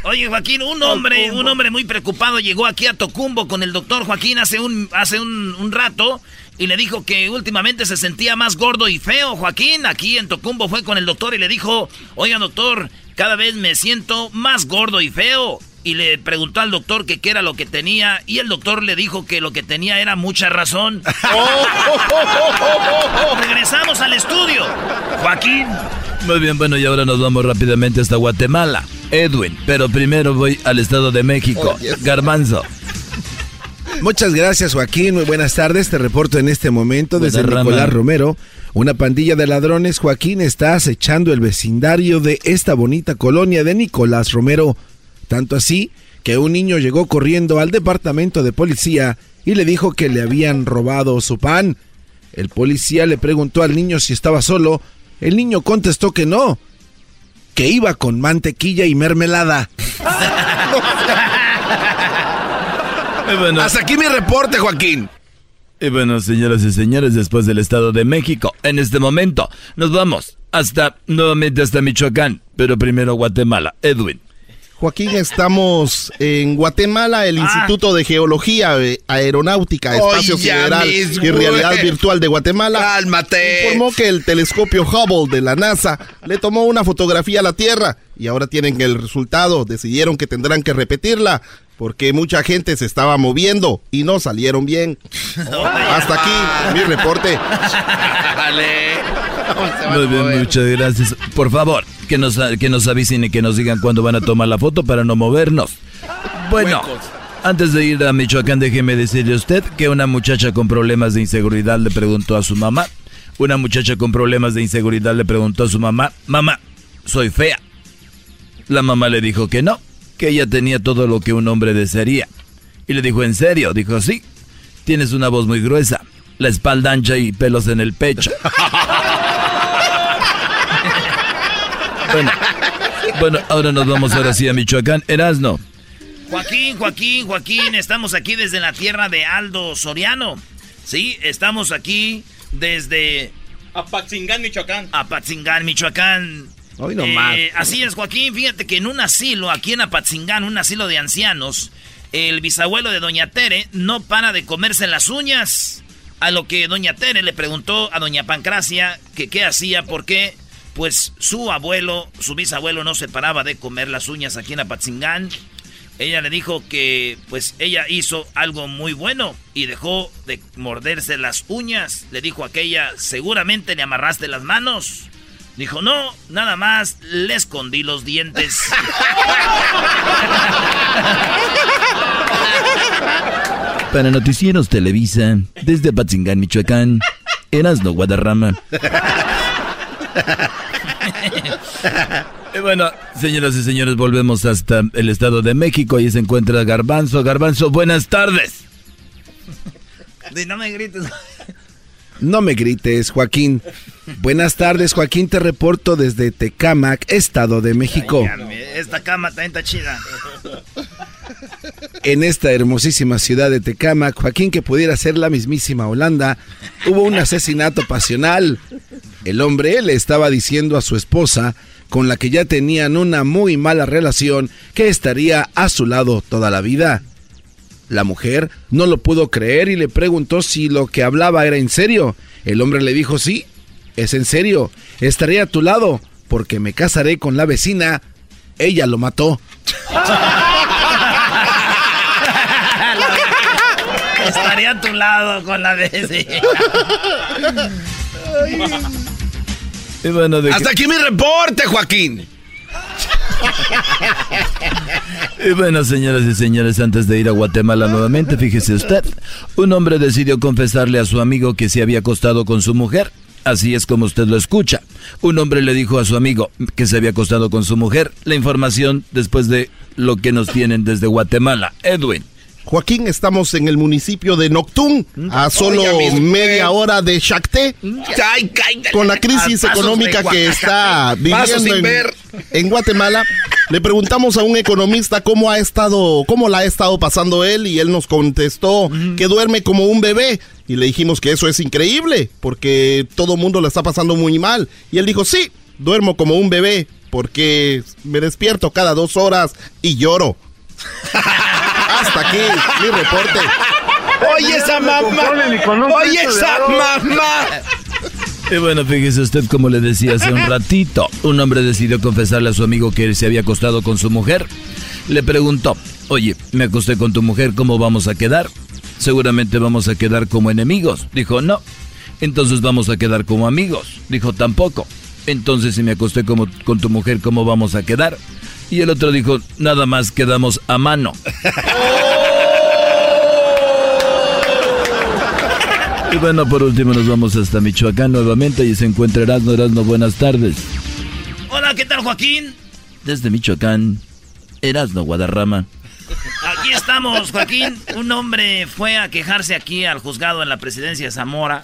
Oye, Joaquín, un hombre, un hombre muy preocupado llegó aquí a Tocumbo con el doctor Joaquín hace un, hace un, un rato y le dijo que últimamente se sentía más gordo y feo. Joaquín, aquí en Tocumbo fue con el doctor y le dijo, oiga doctor, cada vez me siento más gordo y feo. Y le preguntó al doctor que qué era lo que tenía y el doctor le dijo que lo que tenía era mucha razón. Regresamos al estudio. Joaquín. Muy bien, bueno, y ahora nos vamos rápidamente hasta Guatemala. Edwin, pero primero voy al Estado de México. Oh, yes. Garbanzo. Muchas gracias Joaquín, muy buenas tardes, te reporto en este momento desde Buena Nicolás rama. Romero. Una pandilla de ladrones, Joaquín, está acechando el vecindario de esta bonita colonia de Nicolás Romero. Tanto así que un niño llegó corriendo al departamento de policía y le dijo que le habían robado su pan. El policía le preguntó al niño si estaba solo. El niño contestó que no, que iba con mantequilla y mermelada. Bueno, Hasta aquí mi reporte, Joaquín. y bueno, señoras y señores, después del Estado de México, en este momento nos vamos hasta nuevamente hasta Michoacán, pero primero Guatemala. Edwin. Joaquín, estamos en Guatemala, el Instituto de Geología, eh, Aeronáutica, Espacio Oye, mis y Realidad güey. Virtual de Guatemala. Cálmate. Informó que el telescopio Hubble de la NASA le tomó una fotografía a la Tierra y ahora tienen el resultado. Decidieron que tendrán que repetirla porque mucha gente se estaba moviendo y no salieron bien. Hasta aquí mi reporte. Muy bien, muchas gracias. Por favor, que nos, que nos avisen y que nos digan cuándo van a tomar la foto para no movernos. Bueno, antes de ir a Michoacán, déjeme decirle a usted que una muchacha con problemas de inseguridad le preguntó a su mamá. Una muchacha con problemas de inseguridad le preguntó a su mamá, mamá, soy fea. La mamá le dijo que no, que ella tenía todo lo que un hombre desearía. Y le dijo, ¿en serio? Dijo, sí, tienes una voz muy gruesa, la espalda ancha y pelos en el pecho. Bueno, bueno, ahora nos vamos ahora sí a Michoacán. Erasno. Joaquín, Joaquín, Joaquín, estamos aquí desde la tierra de Aldo Soriano. Sí, estamos aquí desde Apatzingán, Michoacán. Apatzingán, Michoacán. Hoy nomás. Eh, así es, Joaquín. Fíjate que en un asilo, aquí en Apatzingán, un asilo de ancianos, el bisabuelo de Doña Tere no para de comerse las uñas. A lo que Doña Tere le preguntó a Doña Pancracia que qué hacía, porque pues su abuelo, su bisabuelo no se paraba de comer las uñas aquí en Apatzingán. Ella le dijo que pues ella hizo algo muy bueno y dejó de morderse las uñas. Le dijo aquella, seguramente le amarraste las manos. Dijo, no, nada más le escondí los dientes. Para Noticieros Televisa, desde Apatzingán, Michoacán, Erasno Guadarrama. Y bueno, señoras y señores, volvemos hasta el Estado de México. Ahí se encuentra Garbanzo. Garbanzo, buenas tardes. no me grites. No me grites, Joaquín. Buenas tardes, Joaquín. Te reporto desde Tecámac, Estado de México. Esta cama también está chida. En esta hermosísima ciudad de Tecámac, Joaquín, que pudiera ser la mismísima Holanda, hubo un asesinato pasional. El hombre le estaba diciendo a su esposa, con la que ya tenían una muy mala relación, que estaría a su lado toda la vida. La mujer no lo pudo creer y le preguntó si lo que hablaba era en serio. El hombre le dijo, sí, es en serio, estaré a tu lado, porque me casaré con la vecina. Ella lo mató. Estaría a tu lado con la vecina. Y bueno, de Hasta aquí mi reporte, Joaquín. Y bueno, señoras y señores, antes de ir a Guatemala nuevamente, fíjese usted, un hombre decidió confesarle a su amigo que se había acostado con su mujer. Así es como usted lo escucha. Un hombre le dijo a su amigo que se había acostado con su mujer. La información después de lo que nos tienen desde Guatemala. Edwin. Joaquín, estamos en el municipio de Noctún, a solo media hora de Chacté, con la crisis económica que está viviendo en, en Guatemala. Le preguntamos a un economista cómo ha estado, cómo la ha estado pasando él y él nos contestó que duerme como un bebé. Y le dijimos que eso es increíble porque todo mundo la está pasando muy mal. Y él dijo sí, duermo como un bebé porque me despierto cada dos horas y lloro. Hasta aquí mi reporte. Oye, esa mamá. Oye, esa mamá. Y bueno, fíjese usted como le decía hace un ratito, un hombre decidió confesarle a su amigo que se había acostado con su mujer. Le preguntó, oye, me acosté con tu mujer, ¿cómo vamos a quedar? Seguramente vamos a quedar como enemigos. Dijo, no. Entonces vamos a quedar como amigos. Dijo, tampoco. Entonces si me acosté como, con tu mujer, ¿cómo vamos a quedar? Y el otro dijo, nada más quedamos a mano. Y bueno, por último nos vamos hasta Michoacán nuevamente y se encuentra Erasmo. Erasmo, buenas tardes. Hola, ¿qué tal, Joaquín? Desde Michoacán, Erasmo Guadarrama. Aquí estamos, Joaquín. Un hombre fue a quejarse aquí al juzgado en la presidencia de Zamora.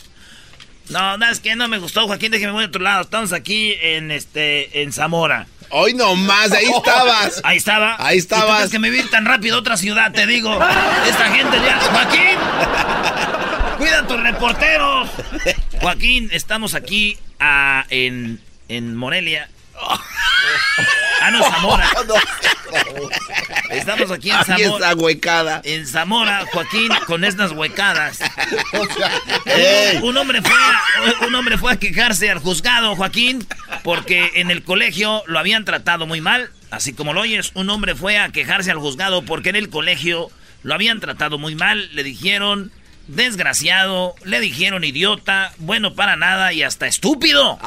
No, no, es que no me gustó, Joaquín, déjeme voy a otro lado. Estamos aquí en este en Zamora. Hoy nomás, ahí estabas. Ahí estaba. Ahí estabas. ¿Y tú crees que me vi tan rápido a otra ciudad, te digo. Esta gente ya. Joaquín. Cuida a tus reporteros. Joaquín, estamos aquí ah, en, en Morelia. Ah, no, Zamora. Estamos aquí en Zamora. Aquí huecada. En Zamora, Joaquín, con estas huecadas. Un, un hombre fue a, un hombre fue a quejarse al juzgado, Joaquín, porque en el colegio lo habían tratado muy mal. Así como lo oyes, un hombre fue a quejarse al juzgado porque en el colegio lo habían tratado muy mal. Le dijeron desgraciado, le dijeron idiota, bueno para nada y hasta estúpido.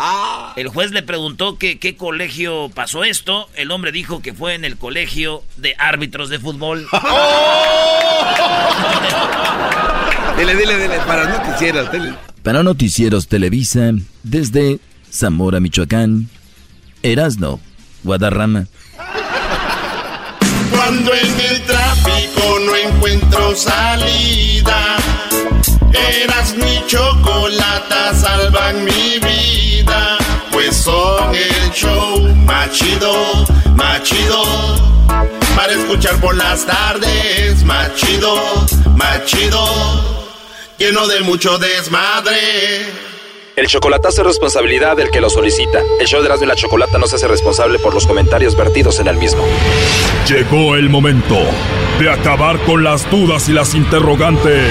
El juez le preguntó que qué colegio pasó esto. El hombre dijo que fue en el colegio de árbitros de fútbol. Dile, dile, dile, para noticieros, dile. Para Noticieros Televisa, desde Zamora, Michoacán, Erasno, Guadarrama. Cuando en el tráfico no encuentro salida, eras mi chocolata, salvan mi vida, pues son el show más chido, más chido. Para escuchar por las tardes, más chido, más chido. Lleno de mucho desmadre. El chocolatazo es responsabilidad del que lo solicita. El show de Erasmo y la Chocolata no se hace responsable por los comentarios vertidos en el mismo. Llegó el momento de acabar con las dudas y las interrogantes.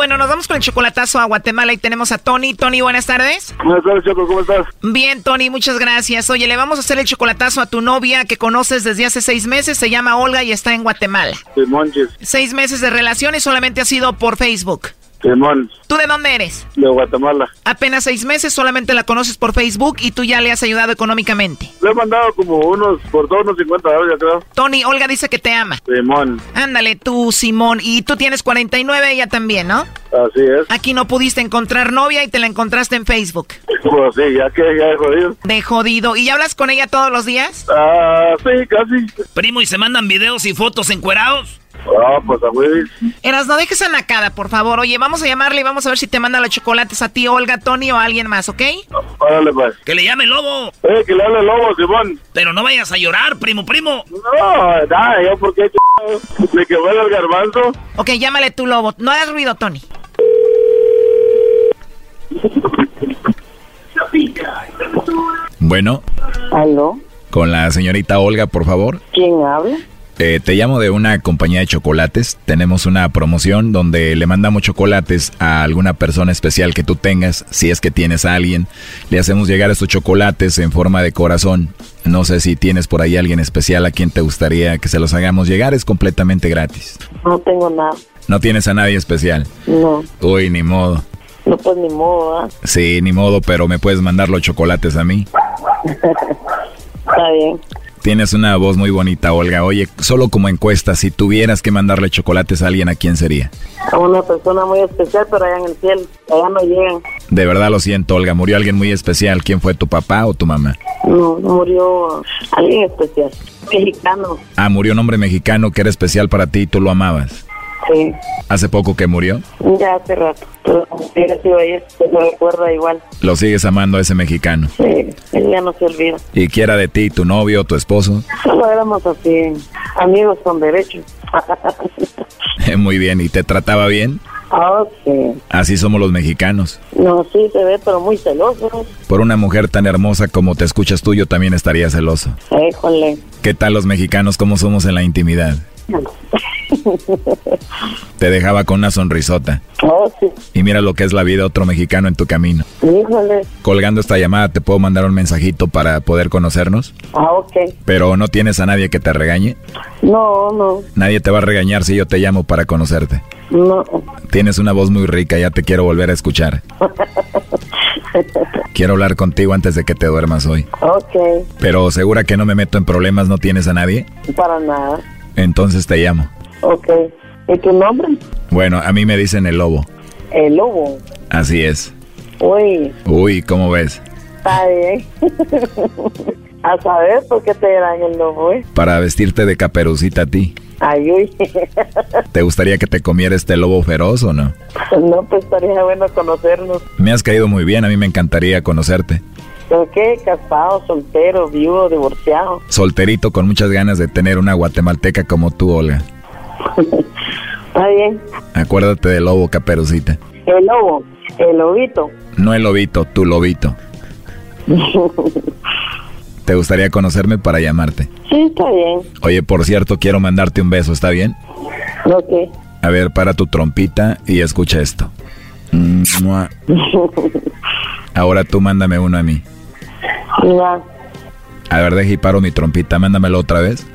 Bueno, nos vamos con el chocolatazo a Guatemala y tenemos a Tony. Tony, buenas tardes. Buenas tardes, Choco, ¿cómo estás? Bien, Tony, muchas gracias. Oye, le vamos a hacer el chocolatazo a tu novia que conoces desde hace seis meses. Se llama Olga y está en Guatemala. Simonches, Seis meses de relación y solamente ha sido por Facebook. Simón, ¿Tú de dónde eres? de Guatemala. Apenas seis meses, solamente la conoces por Facebook y tú ya le has ayudado económicamente. Le he mandado como unos, por todos unos 50 dólares, creo. Tony, Olga dice que te ama. Simón, Ándale, tú, Simón. Y tú tienes 49, ella también, ¿no? así es. Aquí no pudiste encontrar novia y te la encontraste en Facebook. Pues sí, ya que ya he jodido. De jodido. ¿Y hablas con ella todos los días? Ah, sí, casi. Primo, ¿y se mandan videos y fotos encuerados? Ah, pues a. Eras, no dejes a Nakada, por favor. Oye, vamos a llamarle y vamos a ver si te manda los chocolates a ti, Olga, Tony o a alguien más, ¿ok? Órale, pues. Que le llame lobo. Eh, que le hable el lobo, Simón. Pero no vayas a llorar, primo, primo. No, nada, yo porque ch... me quemé el garbanzo. Ok, llámale tú, Lobo. No hagas ruido, Tony. Bueno, ¿Aló? con la señorita Olga, por favor. ¿Quién habla? Eh, te llamo de una compañía de chocolates. Tenemos una promoción donde le mandamos chocolates a alguna persona especial que tú tengas. Si es que tienes a alguien, le hacemos llegar estos chocolates en forma de corazón. No sé si tienes por ahí alguien especial a quien te gustaría que se los hagamos llegar. Es completamente gratis. No tengo nada. No tienes a nadie especial. No, Uy, ni modo. no pues ni modo, ¿ah? Sí, ni modo, pero me puedes mandar los chocolates a mí. Está bien. Tienes una voz muy bonita, Olga. Oye, solo como encuesta, si tuvieras que mandarle chocolates a alguien, ¿a quién sería? A una persona muy especial, pero allá en el cielo. Allá no llegan. De verdad lo siento, Olga. Murió alguien muy especial. ¿Quién fue tu papá o tu mamá? No, murió alguien especial. Mexicano. Ah, murió un hombre mexicano que era especial para ti y tú lo amabas. Sí. ¿Hace poco que murió? Ya hace rato. Pero hubiera sido ayer, me recuerda igual. Lo sigues amando a ese mexicano. Sí, él ya no se olvida. ¿Y qué era de ti, tu novio, tu esposo? Solo éramos así, amigos con derechos. Muy bien, ¿y te trataba bien? Ah, sí. Así somos los mexicanos. No, sí se ve, pero muy celoso. Por una mujer tan hermosa como te escuchas tú, yo también estaría celoso. Éjole. ¿Qué tal los mexicanos, cómo somos en la intimidad? Te dejaba con una sonrisota. Oh, sí. Y mira lo que es la vida, otro mexicano en tu camino. Híjole. Colgando esta llamada, ¿te puedo mandar un mensajito para poder conocernos? Ah, ok. Pero no tienes a nadie que te regañe. No, no, Nadie te va a regañar si yo te llamo para conocerte. no. Tienes una voz muy rica, ya te quiero volver a escuchar. Quiero hablar contigo antes de que te duermas hoy. ok, Pero segura que no me meto en problemas, no tienes a nadie. para nada. Entonces te llamo. Ok. ¿Y tu nombre? Bueno, a mí me dicen el lobo. El lobo. Así es. Uy, Uy, ¿cómo ves? está bien. a saber por qué te dan el lobo, ¿eh? Para vestirte de caperucita a ti. Ay, uy. ¿Te gustaría que te comiera este lobo feroz o no? no, pues estaría bueno conocernos. Me has caído muy bien, a mí me encantaría conocerte. ¿Pero qué? ¿Casado, soltero, viudo, divorciado? Solterito con muchas ganas de tener una guatemalteca como tú, Olga. Está bien. Acuérdate del lobo, caperucita. El lobo, el lobito. No el lobito, tu lobito. ¿Te gustaría conocerme para llamarte? Sí, está bien. Oye, por cierto, quiero mandarte un beso, ¿está bien? Ok. A ver, para tu trompita y escucha esto. Mua. Ahora tú mándame uno a mí. Mua. A ver, deja y paro mi trompita, mándamelo otra vez.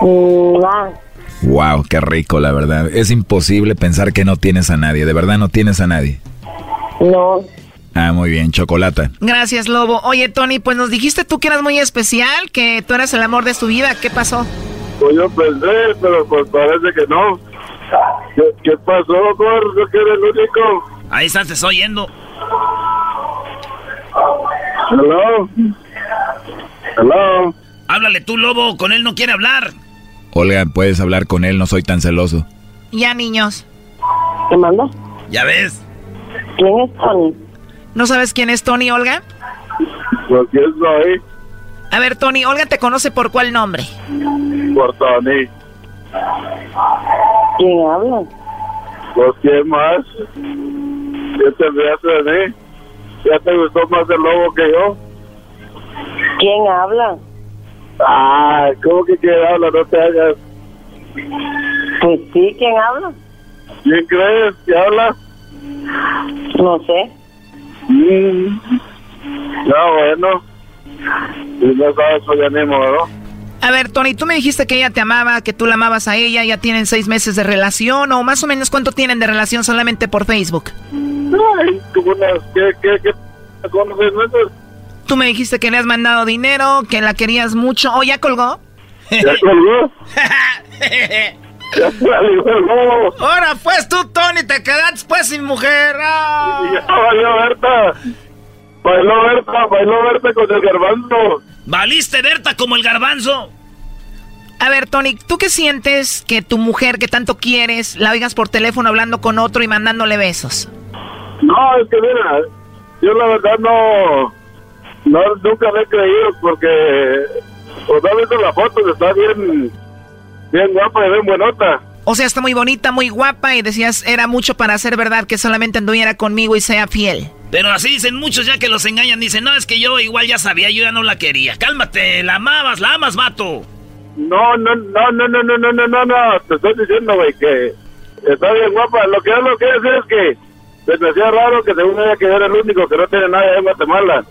Mua. Wow, qué rico, la verdad. Es imposible pensar que no tienes a nadie. De verdad no tienes a nadie. No. Ah, muy bien, chocolata. Gracias, Lobo. Oye, Tony, pues nos dijiste tú que eras muy especial, que tú eras el amor de su vida. ¿Qué pasó? Pues yo pensé, pero pues parece que no. ¿Qué, qué pasó, gordo? Que eres el único. Ahí estás, te estoy oyendo. Hello. Hello. Háblale tú, lobo, con él no quiere hablar. Olga, puedes hablar con él, no soy tan celoso. Ya, niños. ¿Qué manda? ¿Ya ves? ¿Quién es Tony? ¿No sabes quién es Tony, Olga? Pues quién soy. A ver, Tony, Olga te conoce por cuál nombre. Por Tony. ¿Quién habla? Pues quién más. ¿Qué te de mí? ¿Ya te gustó más el lobo que yo? ¿Quién habla? Ah, ¿cómo que quién habla? No te hagas. Pues sí, ¿quién habla? ¿Quién crees que habla? No sé. Mm. No, bueno. Si no sabes, pues ya ni modo. A ver, Tony, tú me dijiste que ella te amaba, que tú la amabas a ella, ya tienen seis meses de relación, o más o menos cuánto tienen de relación solamente por Facebook. Ay, como unas... ¿Qué, qué, qué? ¿Cómo seis meses? Tú me dijiste que le has mandado dinero, que la querías mucho. ¿O ya colgó? ¿Ya colgó? ya colgó. Ahora pues tú, Tony, te quedaste pues sin mujer. ¡Ah! Ya bailó Berta. Bailó Berta, bailó Berta con el garbanzo. ¿Valiste, Berta, como el garbanzo? A ver, Tony, ¿tú qué sientes que tu mujer que tanto quieres la oigas por teléfono hablando con otro y mandándole besos? No, es que mira, yo la verdad no, no nunca me he creído porque, pues no he visto la foto, está bien, bien guapa y bien buenota. O sea, está muy bonita, muy guapa y decías, era mucho para ser verdad que solamente anduviera conmigo y sea fiel. Pero así dicen muchos ya que los engañan. Dicen, no, es que yo igual ya sabía, yo ya no la quería. Cálmate, la amabas, la amas, vato. No, no, no, no, no, no, no, no, no, no, te estoy diciendo, güey, que está bien guapa. Lo que yo lo quiero decir es que se me hacía raro que según ella que era el único que no tiene nada en Guatemala.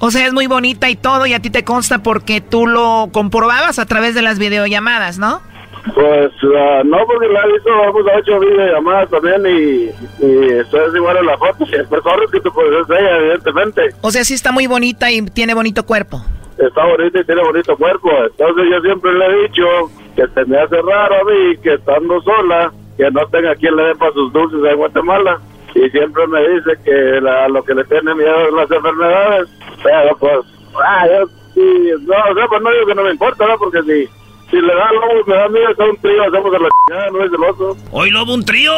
O sea, es muy bonita y todo y a ti te consta porque tú lo comprobabas a través de las videollamadas, ¿no? Pues ah, no, porque la he visto, vamos a ocho videollamadas también y, y esto es igual en la foto. Y el personaje que tú puedes es ella, evidentemente. O sea, sí está muy bonita y tiene bonito cuerpo. Está bonita y tiene bonito cuerpo. Entonces yo siempre le he dicho que se me hace raro a mí que estando sola, que no tenga quien le dé para sus dulces en Guatemala. Y siempre me dice que la- lo que le tiene miedo es las enfermedades. Pero pues, ah, yo sí, no, o sea, pues no digo que no me importa, ¿no? Porque si, si le da lobo, me da miedo, está un trío, hacemos a la chingada, no es celoso. ¿Hoy lobo un trío?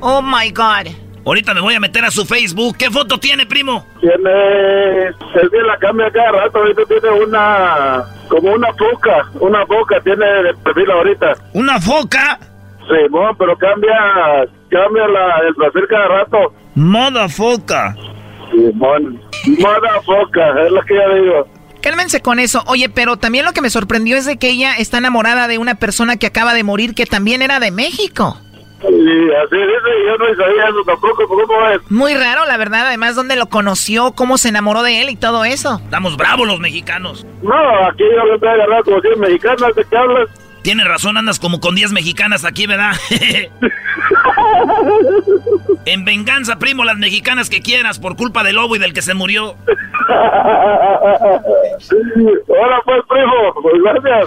Oh my god. Ahorita me voy a meter a su Facebook. ¿Qué foto tiene, primo? Tiene, él tiene la cambia cada rato, ahorita tiene una, como una foca, una foca tiene de perfil ahorita. ¿Una foca? Sí, no, pero cambia, cambia la, el perfil cada rato. Moda foca. Simón, moda foca, es lo que yo digo. Cálmense con eso. Oye, pero también lo que me sorprendió es de que ella está enamorada de una persona que acaba de morir que también era de México. Y así dice, yo no sabía eso tampoco, ¿cómo es? Muy raro, la verdad. Además, dónde lo conoció, cómo se enamoró de él y todo eso. Estamos bravos los mexicanos. No, aquí yo le voy a agarrar como 100 mexicanas, ¿de qué hablas? Tienes razón, andas como con 10 mexicanas aquí, ¿verdad? en venganza, primo, las mexicanas que quieras por culpa del lobo y del que se murió. Hola pues, primo, pues gracias.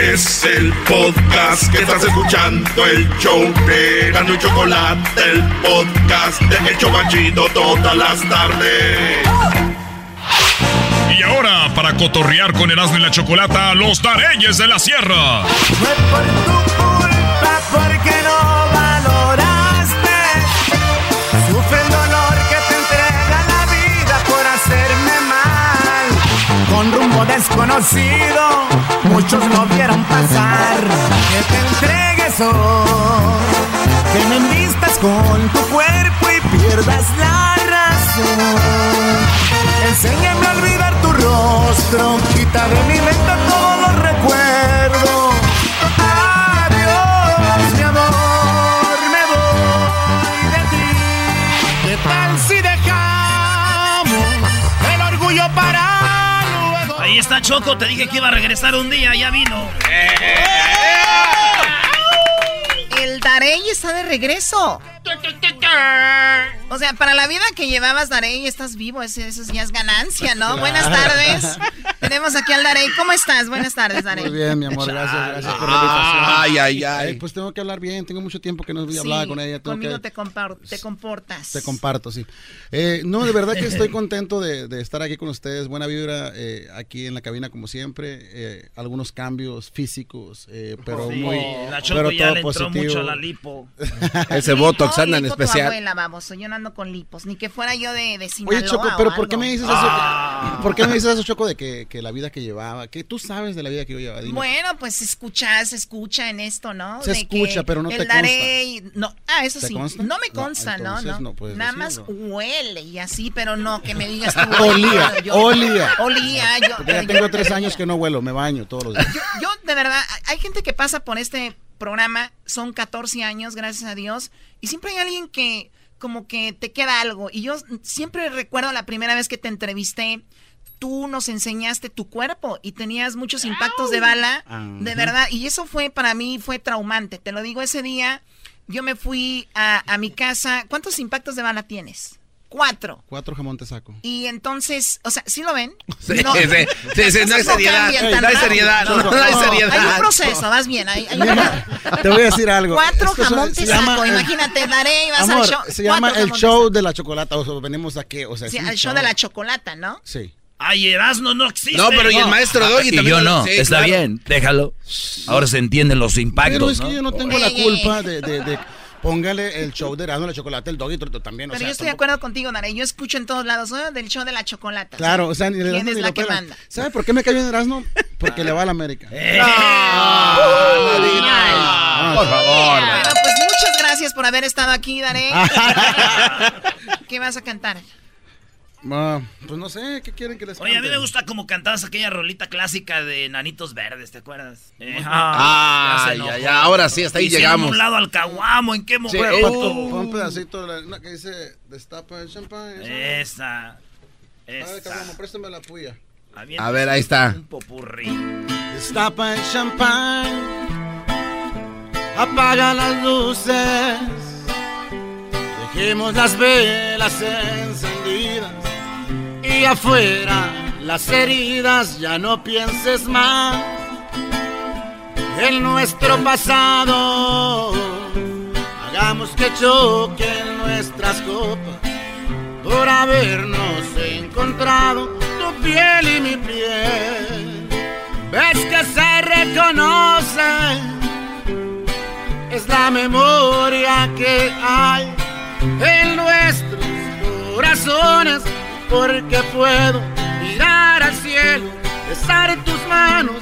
Es el podcast que estás escuchando, el show de y Chocolate, el podcast de Hecho Banchito todas las tardes. Y ahora, para cotorrear con Erasmo y la Chocolata, los Dareyes de la Sierra. porque no rumbo desconocido, muchos no vieron pasar. Que te entregues hoy, que me envistas con tu cuerpo y pierdas la razón. Enséñame a olvidar tu rostro, quita de mi mente todos Ahí está Choco, te dije que iba a regresar un día, ya vino. El Darey está de regreso. O sea, para la vida que llevabas, Darey, estás vivo. Eso, eso ya es ganancia, ¿no? Buenas tardes. Tenemos aquí al Darey. ¿Cómo estás? Buenas tardes, Darey. Muy bien, mi amor, gracias, gracias por la invitación. Ay, ay, ay. Eh, pues tengo que hablar bien, tengo mucho tiempo que no voy a hablar Sí, con ella. Tengo conmigo que- te, compar- te comportas. Te comparto, sí. Eh, no, de verdad que estoy contento de, de estar aquí con ustedes. Buena vibra eh, aquí en la cabina, como siempre. Eh, algunos cambios físicos, eh, pero Sí, muy. la pero ya todo le entró positivo. mucho a la lipo. Ese Botox anda en especial. abuela. Yo no ando con lipos. Ni que fuera yo de, de Sinaloa Oye, Choco, o pero ¿por qué algo. me dices eso? ¿Por qué me dices eso, Choco, de que, que la vida que llevaba? que tú sabes de la vida que yo llevaba? Dime. Bueno, pues escucha, se escucha en esto, ¿no? Se De escucha, que pero no te Darey- No, ah, eso ¿Te sí. consta? No me consta, no, entonces no. Nada más huele y así, pero no que me digas tú. Olía, yo- olía. Olía, yo. Porque ya tengo tres años que no vuelo, me baño todos los días. Yo, de verdad, hay gente que pasa por este programa, son 14 años, gracias a Dios, y siempre hay alguien que como que te queda algo. Y yo siempre recuerdo la primera vez que te entrevisté, tú nos enseñaste tu cuerpo y tenías muchos impactos de bala, de verdad, y eso fue para mí, fue traumante. Te lo digo, ese día yo me fui a, a mi casa. ¿Cuántos impactos de bala tienes? Cuatro. Cuatro jamón te saco. Y entonces, o sea, ¿sí lo ven? Sí, sí, sí, sí, no hay seriedad, no hay seriedad, no, no hay seriedad. Hay un proceso, vas bien. Hay, hay Te voy a decir algo. Cuatro Es que eso jamón se te llama saco. Imagínate, daré y vas Amor, al show. se llama el show de la chocolata. O sea, venimos a qué? O sea. Sí, al show de la chocolata, ¿no? Sí. Ay, Erasmo no existe. No, pero y el maestro Doggy Y también yo no, sí, está claro. bien, déjalo. Ahora se entienden los impactos. Pero es que ¿no? yo no tengo la culpa de, de, de- Póngale el show de Erasmo, la chocolate, el doggy también. o Pero sea, yo estoy de acuerdo contigo, Daré. Yo escucho en todos lados ¿no? del show de la chocolata. Claro, o sea, ni el ¿Quién es ni la que manda? ¿Sabe por qué me cayó en Erasmo? Porque le va a la América. Eh. Ah, Por favor. Bueno, pues muchas gracias por haber estado aquí, Daré. ¿Qué vas a cantar? Ah, pues no sé, ¿qué quieren que les Oye, a mí cante? me gusta como cantabas aquella rolita clásica de Nanitos Verdes, ¿te acuerdas? Eh, Ah, ya se ya, ya, ahora sí, hasta ahí llegamos. un lado al caguamo, ¿en qué Sí, momento? pon- pon un pedacito, la- una que dice, destapa el champán. Esa. Ay, Esa. cabrón, préstame la puya. A ver, ahí está. Un popurrí. Destapa el champán, apaga las luces, dejemos las velas encendidas y afuera las heridas, ya no pienses más en nuestro pasado. Hagamos que choquen nuestras copas por habernos encontrado tu piel y mi piel. Ves que se reconoce, es la memoria que hay en nuestros corazones, porque puedo mirar al cielo, besar tus manos.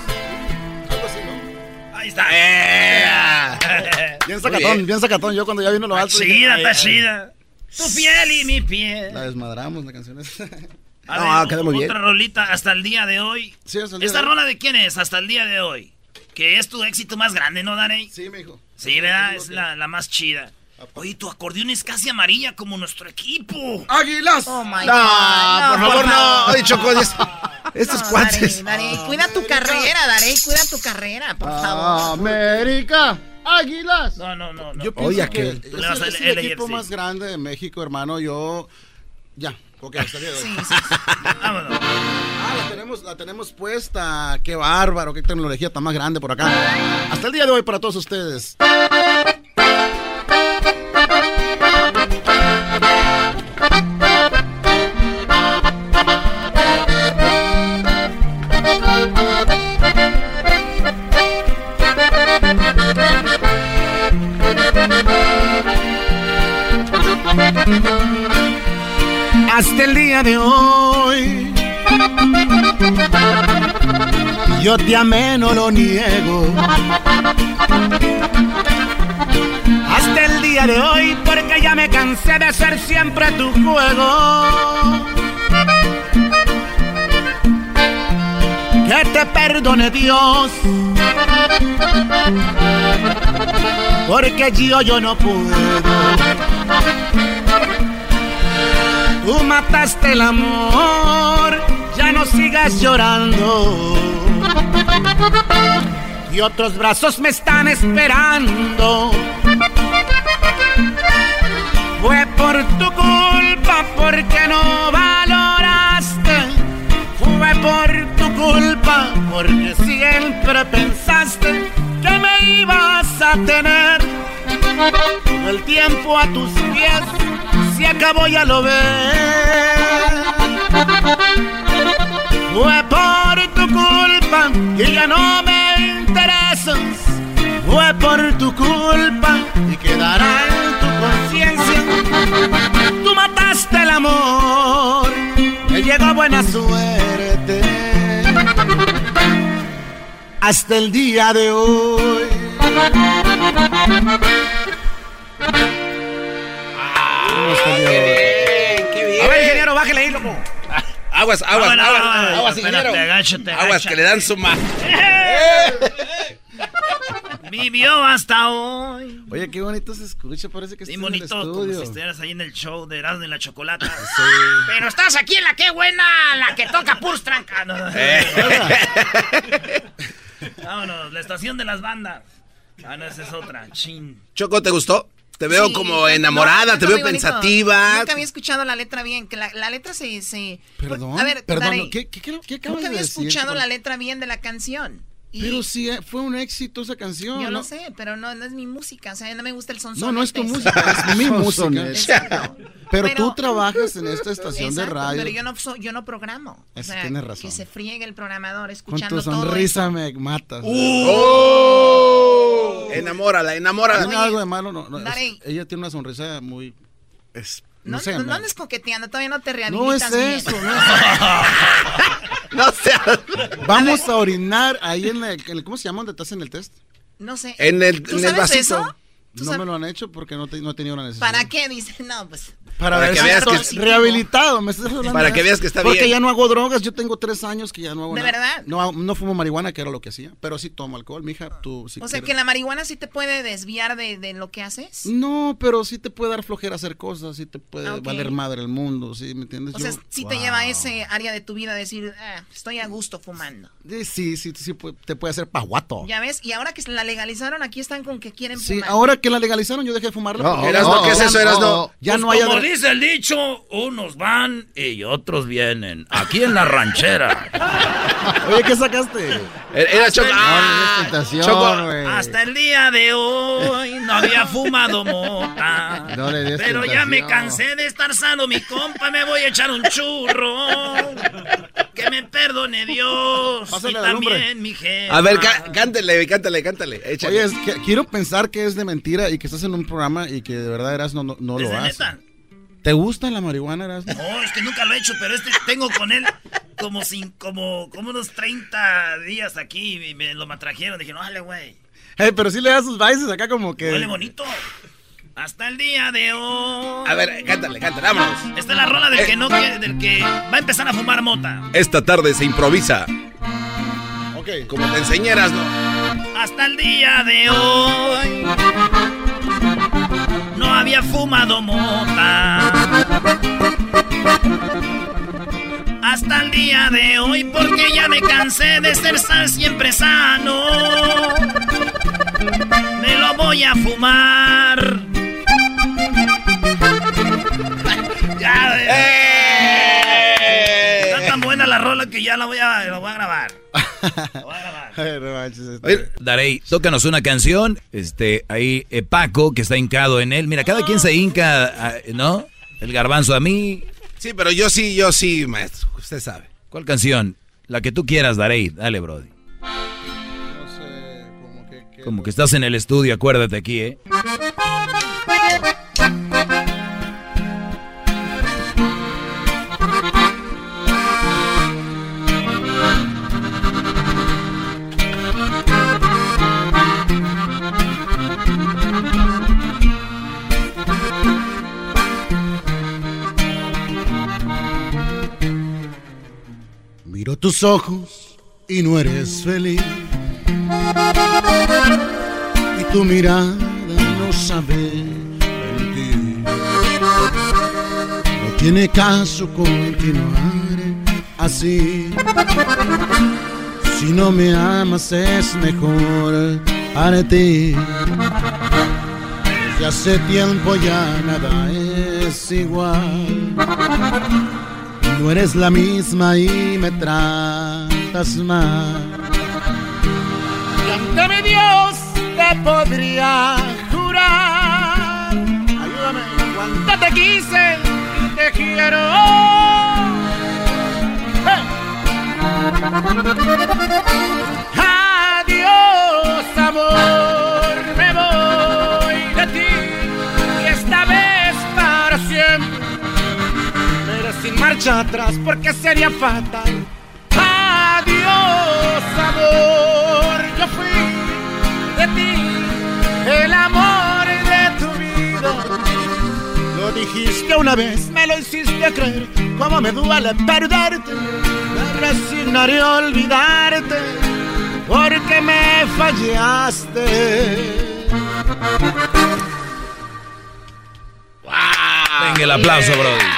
Algo así, ¿no? Ahí está. Bien Muy sacatón, bien. bien sacatón. Yo cuando ya vino lo alto. dije, chida, está ay. chida. Tu piel y mi piel. La desmadramos la canción esa. A ver, Otra rolita hasta el día de hoy. Sí, hasta el día ¿Esta de hoy. rola de quién es hasta el día de hoy? Que es tu éxito más grande, ¿no, Daney? Sí, me dijo. Sí, ¿verdad? Es la, la más chida. Oye, tu acordeón es casi amarilla como nuestro equipo. ¡Águilas! Oh my No, God. por favor, no. Oye, Choco, es- estos No, cuates. Darey, Darey, cuida tu carrera, Darey, cuida tu carrera, por Ah, favor. América, Águilas. No, no, no. no. Yo pienso Oye, que es, el- el LAFC. equipo más grande de México, hermano. Yo, ya, Ok, hasta el día de hoy. Sí, sí, sí. Vámonos. Ah, la tenemos, la tenemos puesta. Qué bárbaro, qué tecnología tan más grande por acá. Hasta el día de hoy para todos ustedes. Hasta el día de hoy. Yo te amé, no lo niego. Hasta el día de hoy, porque ya me cansé de ser siempre tu juego. Que te perdone Dios. Porque yo, yo no puedo. Tú mataste el amor, ya no sigas llorando. Y otros brazos me están esperando. Fue por tu culpa porque no valoraste. Fue por tu culpa porque siempre pensaste que me ibas a tener. Todo el tiempo a tus pies se acabó, ya lo ves. Fue por tu culpa y ya no me interesas. Fue por tu culpa y quedará en tu conciencia. Tú mataste el amor, me llegó buena suerte. Hasta el día de hoy. Qué bien. A ver, ingeniero, bájale ahí, loco. Aguas, aguas, No, no, aguas, no, no, aguas, espérate, ingeniero. agáchate, Aguas, agáchate. que le dan su ma. Vivió hasta hoy. Oye, qué bonito se escucha, parece que Bien estás en el bonito, como estudio. si estuvieras ahí en el show de Erasmo y la Chocolata. Pero estás aquí en la que buena, la que toca puros tranca. No, no. Eh. Vámonos, la estación de las bandas. Ah, no, esa es otra. Chin. Choco, ¿te gustó? Te veo Sí, como enamorada, te veo pensativa. Nunca había escuchado la letra bien, que la, la letra se... se Perdón, A ver, perdón, ¿qué, qué, qué, qué acabas nunca de había decir? escuchado la letra bien de la canción. Y Pero sí, eh, fue un éxito esa canción. yo ¿no? lo sé, pero no, no es mi música, o sea, no me gusta el son No, no es tu música, es mi música. Pero, Pero- tú trabajas en esta estación de radio. Pero yo no, so- yo no programo. O Eso sea, tienes razón. Que se friegue el programador Con escuchando tu todo sonrisa eso. me matas. ¡Oh! Enamórala, enamórala. ¿Tiene algo de malo? No, no, es- ella tiene una sonrisa muy... Es, no, No, sé, no, no andes coqueteando, todavía no te no rehabilitas bien. eso, no es No seas... Vamos a orinar ahí en el, en el- ¿Cómo se llama donde te hacen el test? No sé. En el, ¿Tú en el sabes vasito. eso? ¿Tú No sabes- me lo han hecho porque no, te- no he tenido la necesidad. ¿Para qué? Dice, no, pues... Para, Para ver que si veas estoy que- rehabilitado. Me estás hablando Para que veas que está Porque bien. ya no hago drogas. Yo tengo tres años que ya no hago ¿De nada. verdad? No, no fumo marihuana, que era lo que hacía. Pero sí tomo alcohol, mija. Tú, si o sea, quieres. que la marihuana sí te puede desviar de, de lo que haces. No, pero sí te puede dar flojera hacer cosas. Sí te puede Ah, ok. valer madre el mundo. ¿Sí? ¿Me entiendes? O sea, Yo- sí te Wow. lleva a ese área de tu vida a decir, ah, estoy a gusto fumando. Sí, sí, sí, sí, te puede hacer paguato. Ya ves, y ahora que la legalizaron, aquí están con que quieren Sí, fumar. ahora que la legalizaron, yo dejé de fumarla. No, porque Erasno, ya- ¿qué es eso, ya- Erasno? Ya Pues no hay dice el dicho, unos van y otros vienen. Aquí en la ranchera. Oye, ¿qué sacaste? Era era Choco. No, ¡Ah! no Choco. Hasta el día de hoy no había fumado mota. No le des Pero ya me cansé de estar sano, mi compa. Me voy a echar un churro. Que me perdone Dios. Pásale y también mi jefa. A ver, cá- cántale, cántale, cántale. Échale. Oye, es que quiero pensar que es de mentira y que estás en un programa y que de verdad eras no, no, no ¿Es lo haces. neta? ¿Te gusta la marihuana, eras? No, es que nunca lo he hecho, pero este tengo con él como sin, como, como unos 30 días aquí y me lo matrajeron. Dije, no, dale, güey. Eh, pero sí le das sus bailes acá como que... Huele bonito. Hasta el día de hoy. A ver, cántale, cántale, vámonos. Esta es la rola del que no quiere, del que va a empezar a fumar mota. Esta tarde se improvisa. Ok. Como te enseñaras, ¿no? Hasta el día de hoy había fumado mota. Hasta el día de hoy porque ya me cansé de ser sal siempre sano. Me lo voy a fumar. ya. Eh. ¡Eh! Está tan buena la rola que ya la voy a, la voy a grabar. Oye, Darey, tócanos una canción. Este, ahí eh, Paco, que está hincado en él. Mira, cada quien se hinca, ah, ¿no? El garbanzo a mí. Sí, pero yo sí, yo sí, maestro. Usted sabe. ¿Cuál canción? La que tú quieras, Darey. Dale, Brody. Como que estás en el estudio, acuérdate aquí, ¿eh? Miro tus ojos y no eres feliz. Y tu mirada no sabe mentir. No tiene caso continuar así. Si no me amas es mejor partir. Desde hace tiempo ya nada es igual. No eres la misma y me tratas mal. Mi Dios te podría jurar. Ayúdame. Cuánto te quise y te quiero. Adiós, marcha atrás porque sería fatal. Adiós, amor, yo fui de ti el amor de tu vida. Lo dijiste una vez, me lo hiciste creer, como me duele perderte. Me resignaré a olvidarte, porque me fallaste. Venga el aplauso, Brody.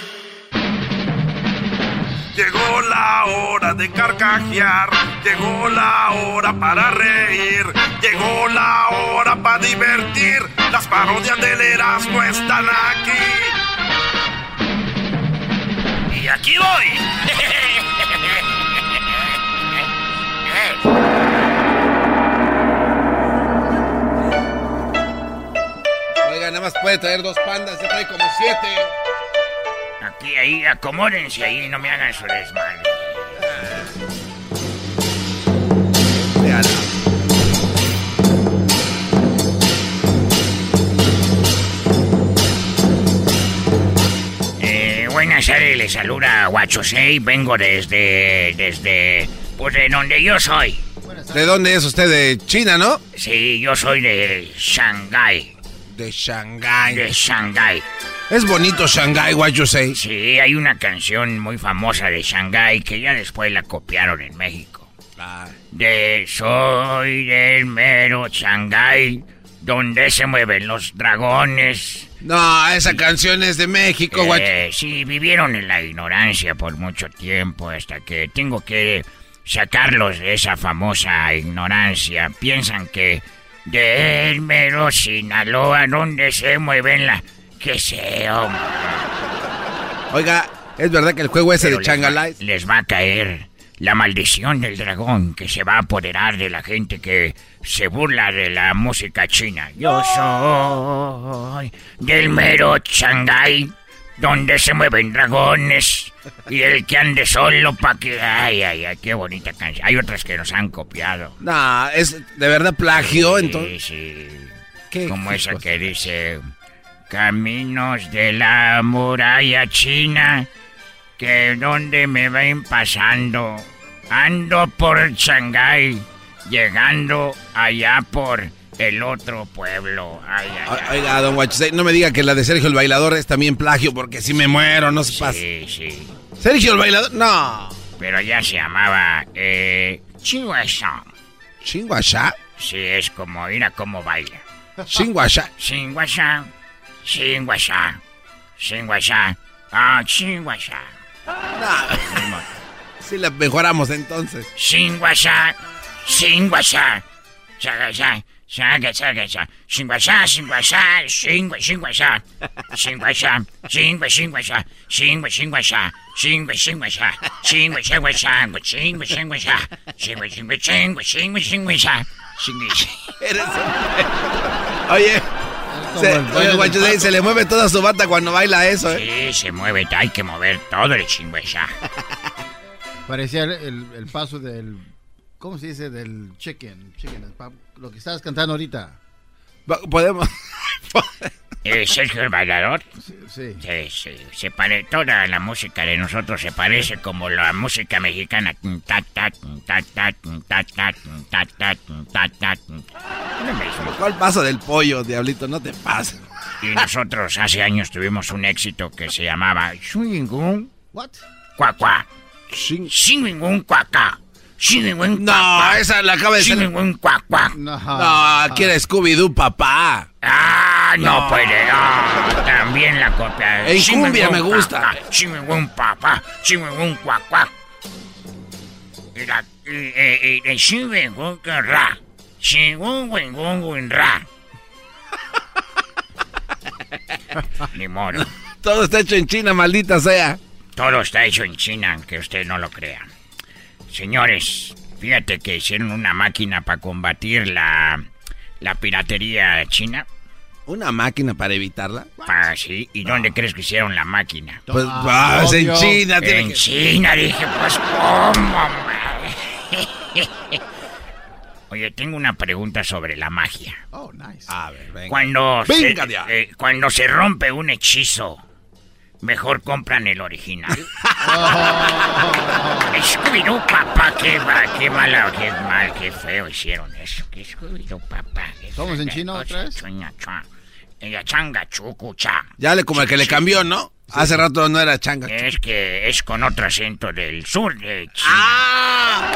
Llegó la hora de carcajear, llegó la hora para reír, llegó la hora para divertir. Las parodias del Erasmo están aquí. Y aquí voy. Oiga, nada más puede traer dos pandas, se trae como siete. Aquí, ahí, acomódense ahí, no me hagan su desmadre. Eh, buenas tardes, les saluda Guachosei, vengo desde, desde, pues de donde yo soy. ¿De dónde es usted? ¿De China, no? Sí, yo soy de Shanghái. De Shanghái. De Shanghái. Es bonito Shanghái, what you say. Sí, hay una canción muy famosa de Shanghái que ya después la copiaron en México. De Soy del mero Shanghái, donde se mueven los dragones. No, esa canción es de México, what Eh, sí, vivieron en la ignorancia por mucho tiempo hasta que tengo que sacarlos de esa famosa ignorancia. Piensan que del mero Sinaloa, donde se mueven la... que sé, hombre. Oiga, ¿es verdad que el juego ese Pero de les va- Changalai? Les va a caer la maldición del dragón que se va a apoderar de la gente que se burla de la música china. Yo soy del mero Shanghái, donde se mueven dragones. Y el que ande solo pa' que... Ay, ay, ay, qué bonita canción. Hay otras que nos han copiado. No, es de verdad plagio, Sí, entonces. sí. Como esa que dice... Caminos de la muralla china, que donde me ven pasando, ando por Shanghái, llegando allá por el otro pueblo. Ay, ay, ay. O- Oiga, don Guachusei, no me diga que la de Sergio el Bailador es también plagio, porque si me muero, no se pasa. Sí, sí. Sergio el Bailador, no. Pero ya se llamaba, eh, Chihuahua. ¿Chinguasha? Sí, es como, mira cómo baila. Shinguasha. Shinguasha. Chinguayá. Chinguayá. Ah, Chinguayá. Si la mejoramos entonces. Chinguayá. Chinguayá. Chagayá. Chaga, chaga, chaga. Chinguayá, chinguayá, chingua, chinguayá. Chinguayá, chingua, chinguayá. Chingua, chinguayá. Chingua, chinguayá. Chingua, chinguayá. Chingua, chinguayá. Chingua, chingua, chingua, chingua, chinguayá. Eres un... Oye, se, oye, Guachusei, se le mueve toda su bata cuando baila eso, ¿eh? Sí, se mueve, hay que mover todo el chingüesha. Parecía el, el- paso del. ¿Cómo se dice? Del chicken. chicken lo que estabas cantando ahorita. Podemos. Eh, Sergio el bailador. Sí, sí. Se pare... Toda la música de nosotros se parece como la música mexicana. ¿Cuál paso del pollo, diablito? No te pases. Y nosotros hace años tuvimos un éxito que se llamaba Swingun. ¿What? Cuacuá. Sin ningún cuacá. No, esa la acaba de Cuacua. No, aquí era Scooby-Doo, papá. Ah, no, puede. Ah, también la copia. En cumbia me gusta. Chingüengún papá, chingüengún cuacuá. Y la. Y, y, y, y chingüengún que ra. Ra. Ni modo. Todo está hecho en China, maldita sea. Todo está hecho en China, aunque usted no lo crea. Señores, fíjate que hicieron una máquina para combatir la, la piratería china. ¿Una máquina para evitarla? Ah, sí. ¿Y dónde crees que hicieron la máquina? Pues, ah, es en China, En que- China, dije, pues, ¿cómo, madre? Oye, tengo una pregunta sobre la magia. Oh, nice. A ver, venga. Cuando, Venga, se, ya. eh, cuando se rompe un hechizo, mejor compran el original. Scooby-Doo, papá, qué, va, qué mala, qué mal, qué feo hicieron eso. Que Scooby-Doo, papá. ¿Somos en chino cosa, otra vez? chuña, chua. Ella changa, chucu, cha. Ya le como el que le cambió, ¿no? Hace rato no era changa. Es que es con otro acento del sur de China. Ah.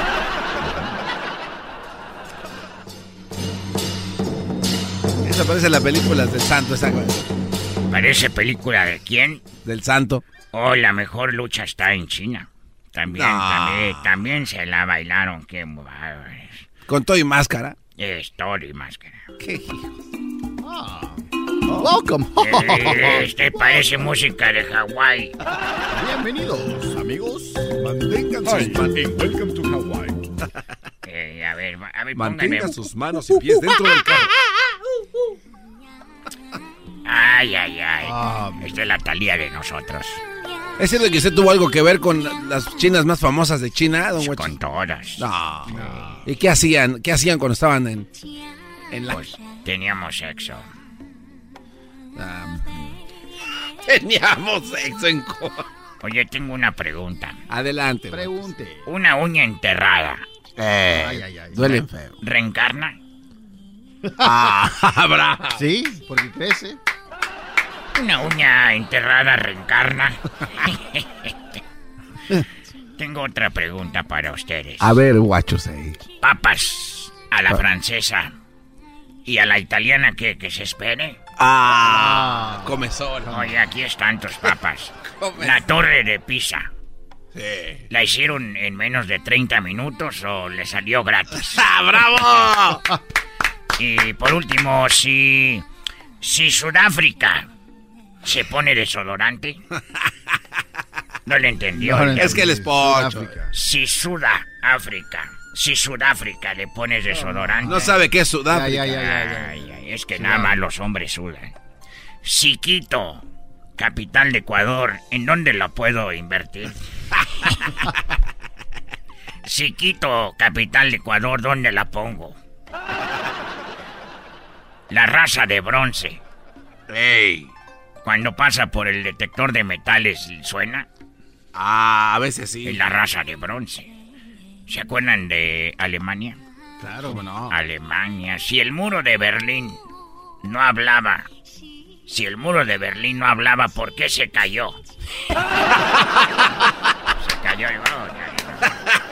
Esa parece la película del santo, esa Parece película de quién? Del santo. Oh, la mejor lucha está en China. También, No. también, también se la bailaron. Qué bárbaros. Con todo y máscara. Es todo y máscara. ¿Qué Welcome. Eh, Este parece música de Hawái. Bienvenidos, amigos. Mantengan sus manos. Welcome to Hawaii. Eh, a ver, a ver, Mantenga póngame. sus manos y pies dentro del carro. Ay, ay, ay. Ah. Esta es la talía de nosotros. ¿Es cierto que usted tuvo algo que ver con las chinas más famosas de China, don? Con todas. No. ¿Y qué hacían? ¿Qué hacían cuando estaban en, en la... Pues teníamos sexo. Ah, teníamos sexo en... co- Oye, tengo una pregunta. Adelante. Pregunte. Una uña enterrada. Eh, Ay, ay, ay. duele feo. ¿Reencarna? Ah, bravo. Sí, porque crece. Una uña enterrada reencarna. Tengo otra pregunta para ustedes. A ver, guachos ahí. Papas a la francesa y a la italiana que, que se espere. Ah, comezón. Oye, aquí están tus papas. Come- La torre de Pisa. Sí. ¿La hicieron en menos de 30 minutos o le salió gratis? ¡Ah, bravo! Y por último, si. Si Sudáfrica se pone desodorante. No le entendió. No, no Es que él es pocho. Sudáfrica. Si Sudáfrica. Si Sudáfrica le pones desodorante. No sabe qué es Sudáfrica. ya, ya, ya. Ay, ay, es que nada más los hombres sudan. Si Quito, capital de Ecuador, ¿en dónde lo puedo invertir? si Quito, capital de Ecuador, ¿dónde la pongo? La raza de bronce. Ey. Cuando pasa por el detector de metales, ¿suena? Ah, a veces sí. Es la raza de bronce. ¿Se acuerdan de Alemania? Claro, bueno. Alemania. Si el muro de Berlín no hablaba, si el muro de Berlín no hablaba, ¿por qué se cayó? se cayó y oh, ya, ya,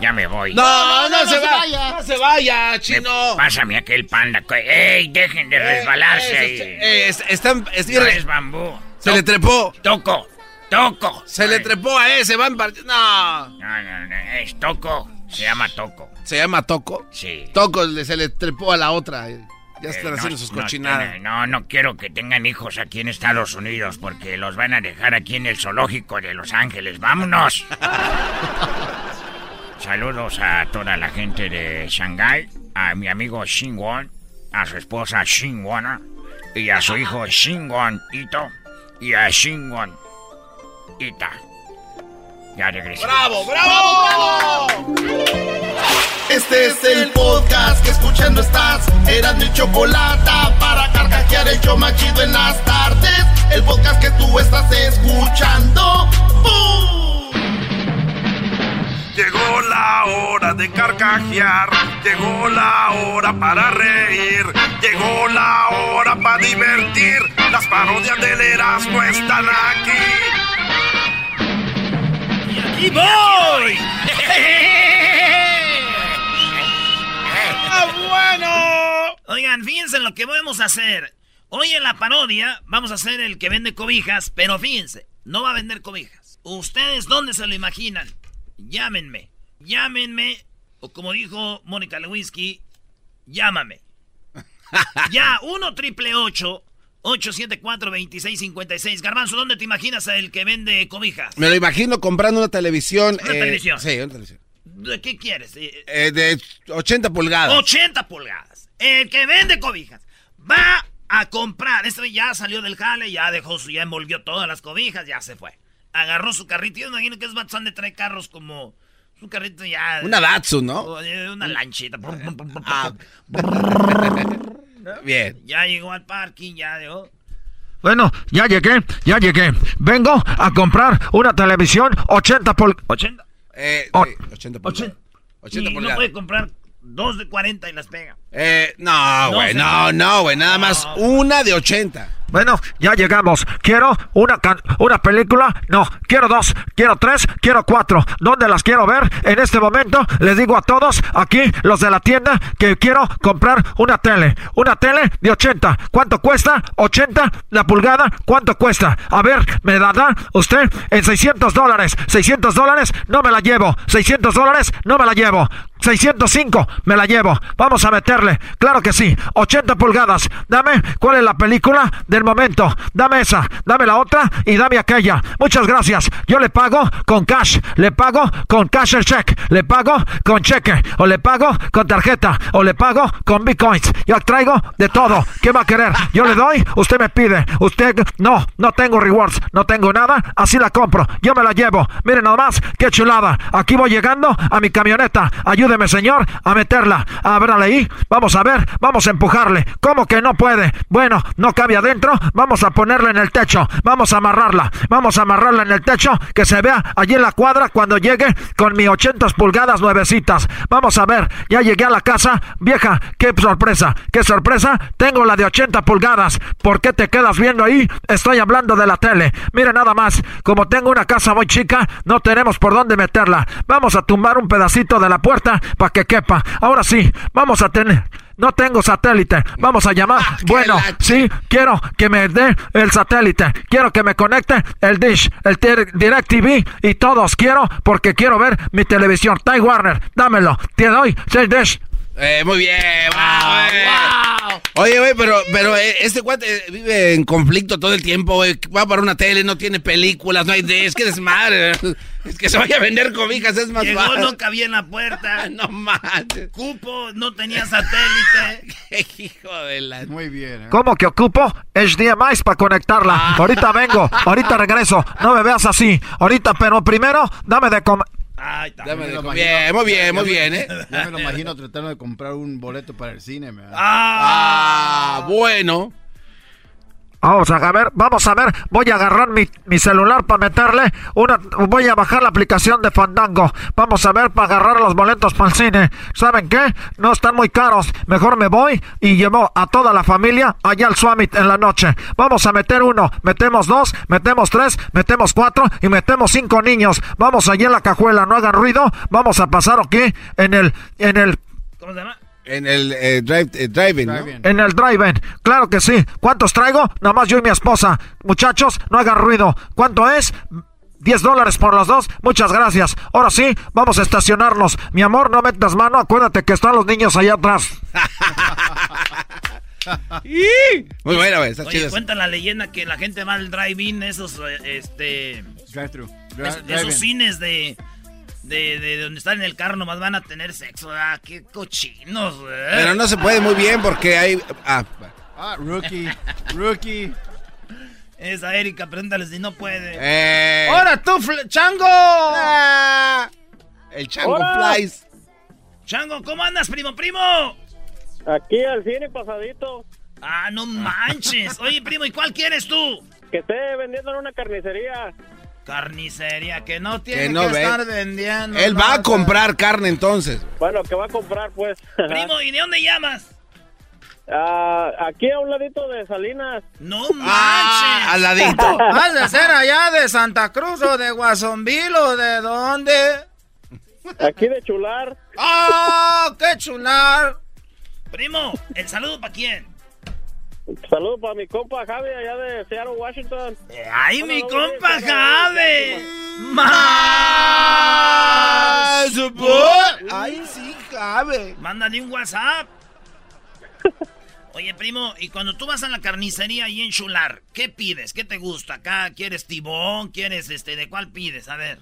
ya me voy. No, no, no se se va. vaya. No se vaya, chino. Pásame aquel panda. ¡Ey, dejen de resbalarse ahí! Eh, es- están, es, No es bambú. Se le trepó. Toco, toco. Se le trepó a ese, van par- No. No, no, no, es toco. Se llama toco. ¿Se llama Toco? Sí. Toco se le trepó a la otra. eh. Ya están Eh, haciendo no, sus no cochinadas. tiene- No, no quiero que tengan hijos aquí en Estados Unidos porque los van a dejar aquí en el zoológico de Los Ángeles. ¡Vámonos! Saludos a toda la gente de Shanghai, a mi amigo Shinwon, a su esposa Shinwona y a su hijo Shinwon Ito y a Shinwon Ita. Ya regresé. ¡Bravo, bravo! Este es el podcast que escuchando estás. Eran mi chocolate para carcajear el show más chido en las tardes. El podcast que tú estás escuchando. ¡Bum! Llegó la hora de carcajear, llegó la hora para reír, llegó la hora para divertir. Las parodias del Erasmo están aquí. ¡Y voy! ¡Ah, bueno! Oigan, fíjense lo que vamos a hacer. Hoy en la parodia vamos a hacer el que vende cobijas, pero fíjense, no va a vender cobijas. ¿Ustedes dónde se lo imaginan? Llámenme, llámenme, o como dijo Mónica Lewinsky, llámame. ya, 1 triple 874 2656 Garbanzo, ¿dónde te imaginas el que vende cobijas? Me lo imagino comprando una televisión. Una eh, televisión. Sí, una televisión. ¿De qué quieres? Eh, Eh, de 80 pulgadas. 80 pulgadas. El que vende cobijas va a comprar. Este ya salió del jale, ya dejó su, ya envolvió todas las cobijas, ya se fue. Agarró su carrito. Yo me imagino que es vatos han de traer carros como. Su carrito ya. Una Datsun, ¿no? Una lanchita. Ah. Bien. Ya llegó al parking, ya dejó. Bueno, ya llegué, ya llegué. Vengo a comprar una televisión 80 por... 80. Eh, O- sí, 80 pulgadas. 80 y no puede comprar dos de 40 y las pega. Eh, no, No, güey, no, no, güey, nada más una de 80. Bueno, ya llegamos. Quiero una can- una película. No, quiero dos, quiero tres, quiero cuatro. ¿Dónde las quiero ver? En este momento les digo a todos aquí, los de la tienda, que quiero comprar una tele. Una tele de 80. ¿Cuánto cuesta? 80 la pulgada. ¿Cuánto cuesta? A ver, ¿me la usted en 600 dólares? 600 dólares, no me la llevo. 600 dólares, no me la llevo. 605, me la llevo. Vamos a meterle. Claro que sí. 80 pulgadas. Dame cuál es la película del momento. Dame esa, dame la otra y dame aquella. Muchas gracias. Yo le pago con cash. Le pago con cash el check. Le pago con cheque. O le pago con tarjeta. O le pago con bitcoins. Yo traigo de todo. ¿Qué va a querer? Yo le doy, usted me pide. Usted, no, no tengo rewards. No tengo nada. Así la compro. Yo me la llevo. Miren nomás, qué chulada. Aquí voy llegando a mi camioneta. Señor, a meterla. Ábrale ahí. Vamos a ver. Vamos a empujarle. ¿Cómo que no puede? Bueno, no cabe adentro. Vamos a ponerla en el techo. Vamos a amarrarla. Vamos a amarrarla en el techo. Que se vea allí en la cuadra cuando llegue con mi 80 pulgadas nuevecitas. Vamos a ver. Ya llegué a la casa. Vieja, qué sorpresa. Qué sorpresa. Tengo la de 80 pulgadas. ¿Por qué te quedas viendo ahí? Estoy hablando de la tele. Mire nada más. Como tengo una casa muy chica, no tenemos por dónde meterla. Vamos a tumbar un pedacito de la puerta para que quepa. Ahora sí, vamos a tener. No tengo satélite. Vamos a llamar. bueno, sí, quiero que me dé el satélite. Quiero que me conecte el Dish, el Dir- Direct TV y todos quiero porque quiero ver mi televisión. Ty Warner, dámelo. Te doy Dish. Eh, muy bien, wow, Oye, güey, pero, pero eh, este cuate eh, vive en conflicto todo el tiempo, güey. Va para una tele, no tiene películas, no hay de... Es que desmadre. Es que se vaya a vender cobijas, es más Llegó, fácil. no cabía en la puerta. no manches. Cupo, no tenía satélite. Hijo de la... Muy bien, ¿eh? ¿Cómo que ocupo HDMI para conectarla? Ahorita vengo, ahorita regreso. No me veas así. Ahorita, pero primero, dame de comer. Comer. Bien, muy bien, muy bien, ¿eh? Ya me lo imagino tratando de comprar un boleto para el cine, me Ah, bueno. Vamos a ver, vamos a ver. Voy a agarrar mi, mi celular para meterle una. Voy a bajar la aplicación de Fandango. Vamos a ver para agarrar los boletos para el cine. ¿Saben qué? No están muy caros. Mejor me voy y llevo a toda la familia allá al Summit en la noche. Vamos a meter uno, metemos dos, metemos tres, metemos cuatro y metemos cinco niños. Vamos allá en la cajuela, no hagan ruido. Vamos a pasar aquí en el, en el ¿Cómo se llama? En el eh, drive, eh, drive-in, ¿no? En el drive-in, claro que sí. ¿Cuántos traigo? Nada más yo y mi esposa. Muchachos, no hagan ruido. ¿Cuánto es? 10 dólares por los dos. Muchas gracias. Ahora sí, vamos a estacionarnos. Mi amor, no metas mano. Acuérdate que están los niños allá atrás. Muy buena, güey. Oye, chido. cuenta la leyenda que la gente va al drive-in, esos, eh, este... Drive-thru. esos- esos cines de, de, de donde están en el carro nomás van a tener sexo. Ah, qué cochinos, güey. Pero no se puede muy bien porque hay... Ah, Ah, rookie. Rookie. Esa Erika, pregúntale si no puede. Eh. ¡Ahora tú, chango! el chango Hola. flies. Chango, ¿cómo andas, primo, primo? Aquí al cine pasadito. Ah, no manches. Oye, primo, ¿y cuál quieres tú? Que esté vendiendo en una carnicería. Carnicería, que no tiene Que que, no ve. estar vendiendo. Él va a comprar carne entonces. Bueno, que va a comprar, pues. Primo, ¿y de dónde llamas? Ah, aquí a un ladito de Salinas. No Ah, al ladito. ¿Has de ser allá de Santa Cruz o de Guasonville o de dónde? Aquí de Chular. ¡Ah, qué chular! Primo, ¿el saludo para quién? Saludos para mi compa Javi allá de Seattle, Washington. ¡Ay, mi compa Javi! Ay, sí, Javi. Mándale un WhatsApp. Oye, primo, y cuando tú vas a la carnicería ahí en Chular, ¿qué pides? ¿Qué te gusta? ¿Acá quieres tibón? ¿Quieres este? ¿De cuál pides? A ver.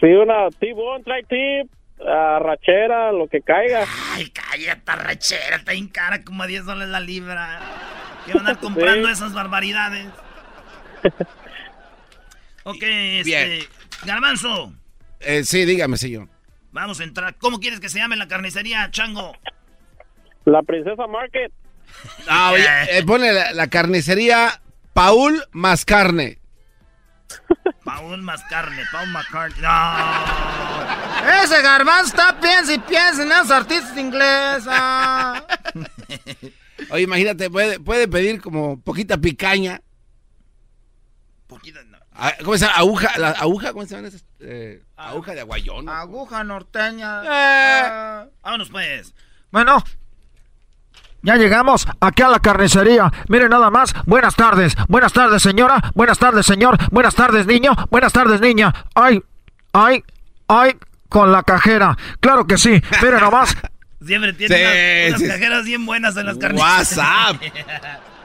Sí, una T-Bone, trae tip, arrachera, lo que caiga. Ay, cállate, rachera, está en cara como a 10 dólares la libra. Quiero andar comprando Sí. esas barbaridades. ok, este. Bien. Garbanzo, Eh, sí, dígame, señor. vamos a entrar. ¿Cómo quieres que se llame la carnicería, Chango? La Princesa Market. Ah, oye, eh, pone la, la carnicería Paul más carne. Paul más carne, Paul McCartney. No. Ese garbanzo está piensa y piensa en esos artistas ingleses. ah. Oye, imagínate, puede, puede pedir como poquita picaña. Poquita, no. Ah, ¿Cómo se llama? Aguja, la, aguja, ¿cómo se llama? esas? Eh, aguja de aguayón. Aguja norteña. Eh. Vámonos pues. Bueno. Ya llegamos aquí a la carnicería. Miren nada más. Buenas tardes. Buenas tardes, señora. Buenas tardes, señor. Buenas tardes, niño. Buenas tardes, niña. Ay, ay, ay, con la cajera. Claro que sí. Miren nomás. Siempre tiene Sí, unas, unas sí. cajeras bien buenas en las carnicerías. WhatsApp.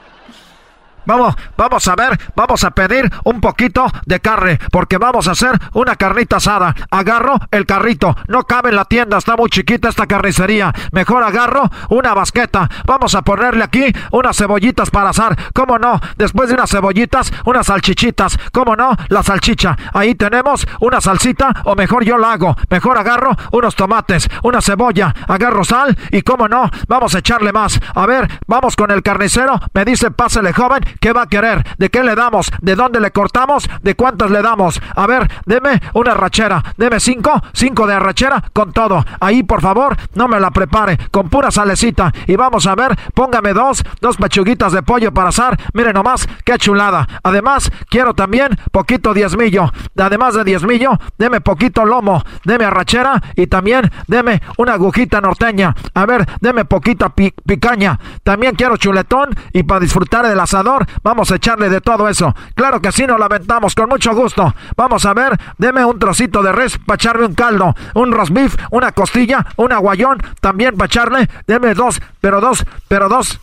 Vamos, vamos a ver, vamos a pedir un poquito de carne, porque vamos a hacer una carnita asada. Agarro el carrito, no cabe en la tienda, está muy chiquita esta carnicería. Mejor agarro una basqueta. Vamos a ponerle aquí unas cebollitas para asar. ¿Cómo no? Después de unas cebollitas, unas salchichitas. ¿Cómo no? La salchicha. Ahí tenemos una salsita, o mejor yo la hago. Mejor agarro unos tomates, una cebolla, agarro sal y cómo no, vamos a echarle más. A ver, vamos con el carnicero. Me dice, pásele joven, ¿qué va a querer? ¿De qué le damos? ¿De dónde le cortamos? ¿De cuántas le damos? A ver, deme una arrachera. Deme cinco, cinco de arrachera con todo. Ahí, por favor, no me la prepare, con pura salecita. Y vamos a ver, póngame dos, dos pechuguitas de pollo para asar. Mire nomás, qué chulada. Además, quiero también poquito diezmillo. Además de diezmillo, deme poquito lomo, deme arrachera y también deme una agujita norteña. A ver, deme poquita pi- picaña. También quiero chuletón y para disfrutar del asador, vamos a echarle de todo eso. Claro que sí, nos la aventamos con mucho gusto. Vamos a ver, deme un trocito de res para echarme un caldo, un roast beef, una costilla, un aguayón, también para echarle. Deme dos, pero dos, pero dos.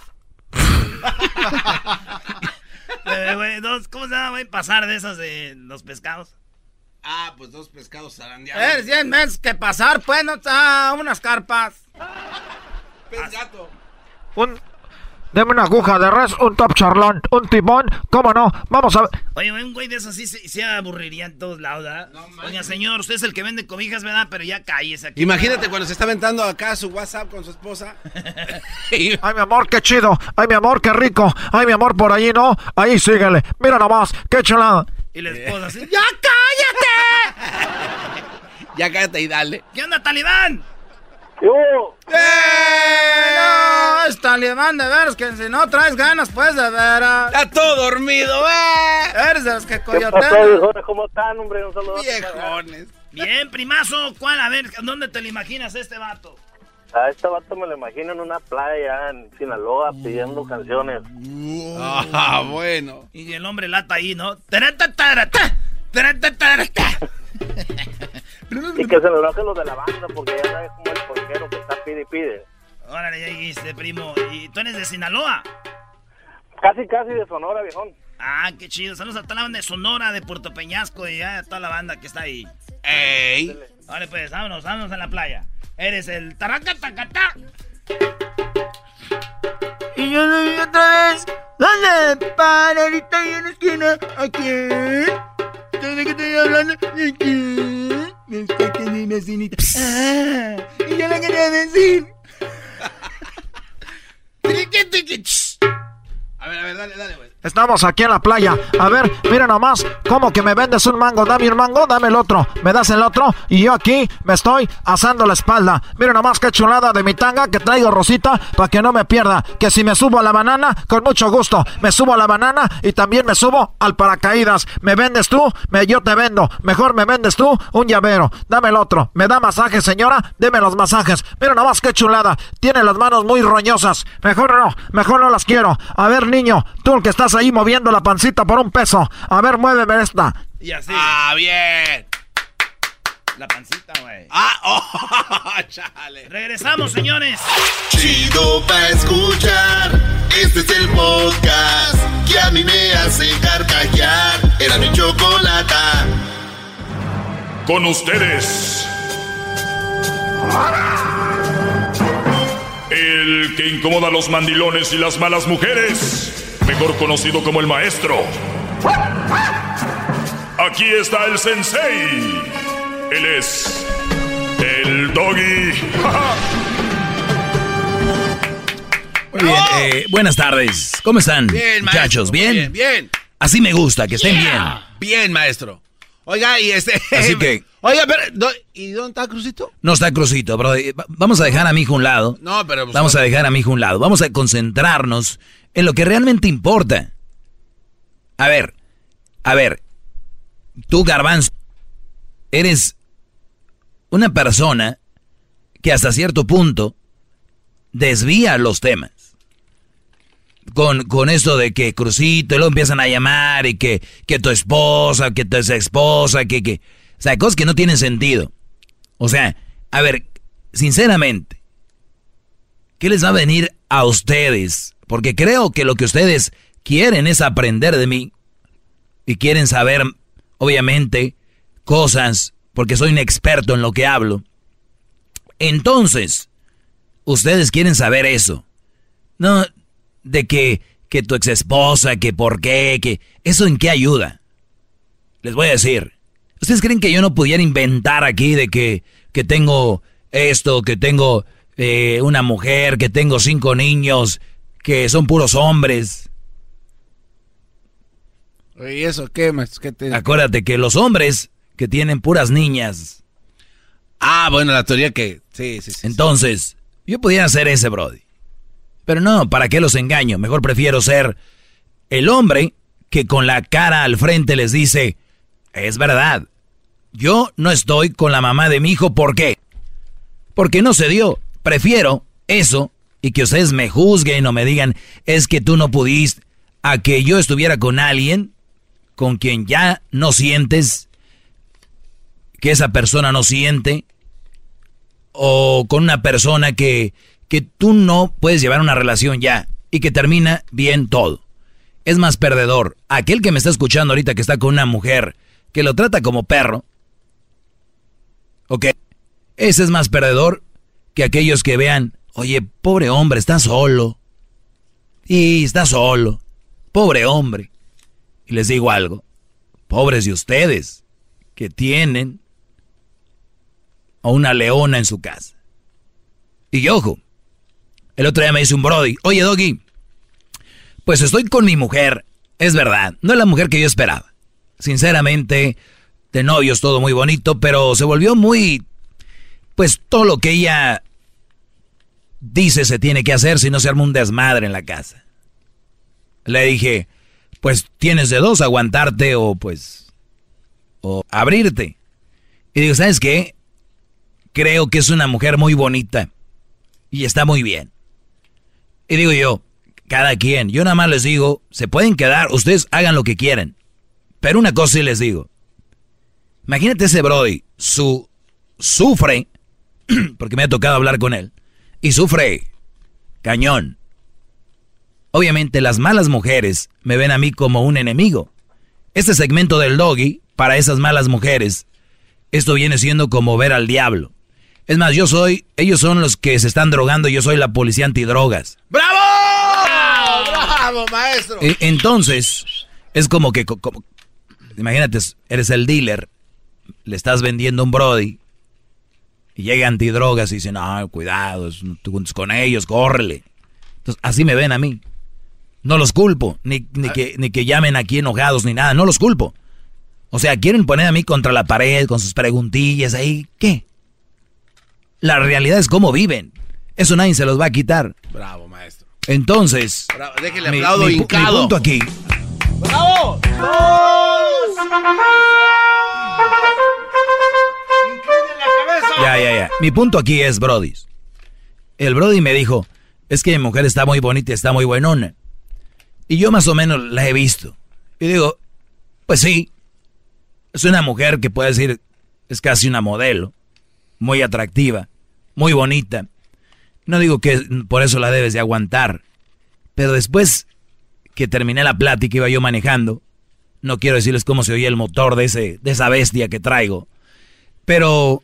Eh, dos, ¿Cómo se llama, güey? Pasar de esas de los pescados. Ah, pues dos pescados zarandeados. Es 10 meses que pasar, pues, no está unas carpas. Pez gato. Un. Deme una aguja de res, un top charlón, un timón, ¿cómo no? Vamos a ver. Oye, un güey de esos sí se, se aburriría en todos lados, ¿verdad? Oiga, señor, usted es el que vende cobijas, ¿verdad? Pero ya cállese aquí. Imagínate cuando se está aventando acá su WhatsApp con su esposa. Ay, mi amor, qué chido. Ay, mi amor, qué rico. Ay, mi amor, por allí no. Ahí síguele. Mira nomás, qué chulada. Y la esposa así. ¡Ya cállate! ya cállate y dale. ¿Qué onda, talibán? No, es talibán de veras que si no traes ganas, pues de veras. Está todo dormido, eh. Eres de los que ¿Qué pasó, coyotean. ¿Cómo están, hombre? Un saludo. Viejones. Bien, primazo, ¿cuál? A ver, ¿dónde te lo imaginas este vato? A este vato me lo imagino en una playa en Sinaloa pidiendo canciones. Ah, bueno. Y el hombre lata ahí, ¿no? Taratatarata, taratatarata. Y que se me enojen los de la banda porque ya sabes como el porquero que está pide y pide. Órale, ya dijiste, primo. ¿Y tú eres de Sinaloa? Casi, casi de Sonora, viejón. Ah, qué chido. Saludos a toda la banda de Sonora, de Puerto Peñasco y ya toda la banda que está ahí. ¡Ey! Vale, pues, vámonos, vámonos a la playa. Eres el taracatacatá. Y yo lo vi otra vez. ¿Dónde? Pararita ahí en la esquina. ¿A quién? ¿De qué estoy hablando? ¿De quién? Me está que mi vecinita. Ah, y yo le quería decir. A ver, a ver, dale, dale, güey. Estamos aquí en la playa. A ver, mira nomás, ¿cómo que me vendes un mango? Dame un mango, dame el otro. Me das el otro y yo aquí me estoy asando la espalda. Mira nomás qué chulada de mi tanga que traigo rosita para que no me pierda. Que si me subo a la banana, con mucho gusto. Me subo a la banana y también me subo al paracaídas. ¿Me vendes tú? Me, yo te vendo. Mejor me vendes tú un llavero. Dame el otro. ¿Me da masajes, señora? Deme los masajes. Mira nomás qué chulada. Tiene las manos muy roñosas. Mejor no, mejor no las quiero. A ver, niño, tú el que estás ahí moviendo la pancita por un peso. A ver, muéveme esta. Y así. Ah, bien. La pancita, güey. Ah, oh, chale. Regresamos, señores. Chido pa' escuchar. Este es el podcast que a mí me hace carcajear. Era mi chocolata. Con ustedes. El que incomoda a los mandilones y las malas mujeres. Mejor conocido como el maestro. Aquí está el sensei. Él es el doggy. Muy bien, eh, buenas tardes. ¿Cómo están? Bien, maestro. Muchachos, ¿bien? Bien, bien. Así me gusta, que estén Bien, maestro. Oiga, y este. Así que, Oiga, pero. ¿Y dónde está Crucito? no está Crucito, bro. Va- Vamos a dejar a mi hijo a un lado. No, pero. pues, Vamos a dejar a mi hijo a un lado. Vamos a concentrarnos en lo que realmente importa. A ver, a ver. Tú, Garbanzo, eres una persona que hasta cierto punto desvía los temas. Con, con esto de que Crucito, y luego empiezan a llamar y que, que tu esposa, que tu esposa, que, que... O sea, cosas que no tienen sentido. O sea, a ver, sinceramente, ¿qué les va a venir a ustedes? Porque creo que lo que ustedes quieren es aprender de mí y quieren saber, obviamente, cosas, porque soy un experto en lo que hablo. Entonces, ustedes quieren saber eso. No, de que, que tu ex esposa, que por qué, que... ¿Eso en qué ayuda? Les voy a decir. ¿Ustedes creen que yo no pudiera inventar aquí de que, que tengo esto, que tengo eh, una mujer, que tengo cinco niños, que son puros hombres? ¿Y eso qué, maestro? ¿Qué te... Acuérdate que los hombres que tienen puras niñas. Ah, bueno, la teoría que. Sí, sí, sí. Entonces, yo pudiera ser ese, Brody. Pero no, ¿para qué los engaño? Mejor prefiero ser el hombre que con la cara al frente les dice, es verdad, yo no estoy con la mamá de mi hijo, ¿por qué? Porque no se dio. Prefiero eso y que ustedes me juzguen o me digan, es que tú no pudiste, a que yo estuviera con alguien con quien ya no sientes, que esa persona no siente, o con una persona que, que tú no puedes llevar una relación ya y que termina bien todo. Es más perdedor. Aquel que me está escuchando ahorita que está con una mujer que lo trata como perro, ¿ok? Ese es más perdedor que aquellos que vean, oye, pobre hombre, está solo. Y está solo. Pobre hombre. Y les digo algo. Pobres de ustedes que tienen a una leona en su casa. Y ojo, el otro día me dice un Brody, oye Doggy, pues estoy con mi mujer, es verdad, no es la mujer que yo esperaba. Sinceramente, de novios todo muy bonito, pero se volvió muy, pues todo lo que ella dice se tiene que hacer si no se arma un desmadre en la casa. Le dije, pues tienes de dos, aguantarte o pues, o abrirte. Y digo, ¿sabes qué? Creo que es una mujer muy bonita. Y está muy bien. Y digo yo, cada quien, yo nada más les digo, se pueden quedar, ustedes hagan lo que quieren. Pero una cosa sí les digo. Imagínate ese Brody, su, sufre, porque me ha tocado hablar con él, y sufre cañón. Obviamente las malas mujeres me ven a mí como un enemigo. Este segmento del doggy, para esas malas mujeres, esto viene siendo como ver al diablo. Es más, yo soy, ellos son los que se están drogando, yo soy la policía antidrogas. ¡Bravo! ¡Bravo, maestro! E- Entonces, es como que, co- como- imagínate, eres el dealer, le estás vendiendo un Brody, y llega antidrogas y dicen, no, cuidado, tú con ellos, córrele. Entonces, así me ven a mí. No los culpo, ni, ni, que, ni que llamen aquí enojados ni nada, no los culpo. O sea, quieren poner a mí contra la pared con sus preguntillas ahí, ¿qué? La realidad es cómo viven. Eso nadie se los va a quitar. Bravo, maestro. Entonces, Bravo, déjele mi, aplaudo mi mi punto aquí, ¡Bravo! ya, ya, ya. Mi punto aquí es Brody. El Brody me dijo, es que mi mujer está muy bonita y está muy buenona. Y yo más o menos la he visto. Y digo, pues sí, es una mujer que puede decir, es casi una modelo, muy atractiva, muy bonita. No digo que por eso la debes de aguantar, pero después que terminé la plática iba yo manejando, no quiero decirles cómo se oía el motor de, ese, de esa bestia que traigo, pero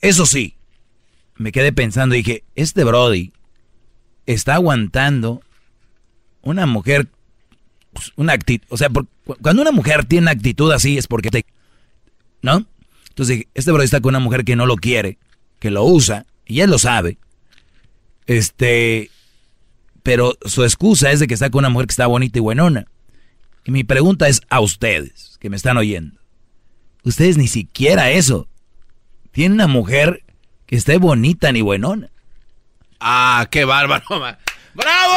eso sí, me quedé pensando y dije, este Brody está aguantando una mujer, pues, una actitud, o sea, cuando una mujer tiene actitud así es porque te, ¿no? Entonces dije, este Brody está con una mujer que no lo quiere, que lo usa, y él lo sabe, este, pero su excusa es de que está con una mujer que está bonita y buenona. Y mi pregunta es a ustedes, que me están oyendo. Ustedes ni siquiera eso. Tienen una mujer que esté bonita ni buenona. Ah, qué bárbaro. ma- ¡Bravo!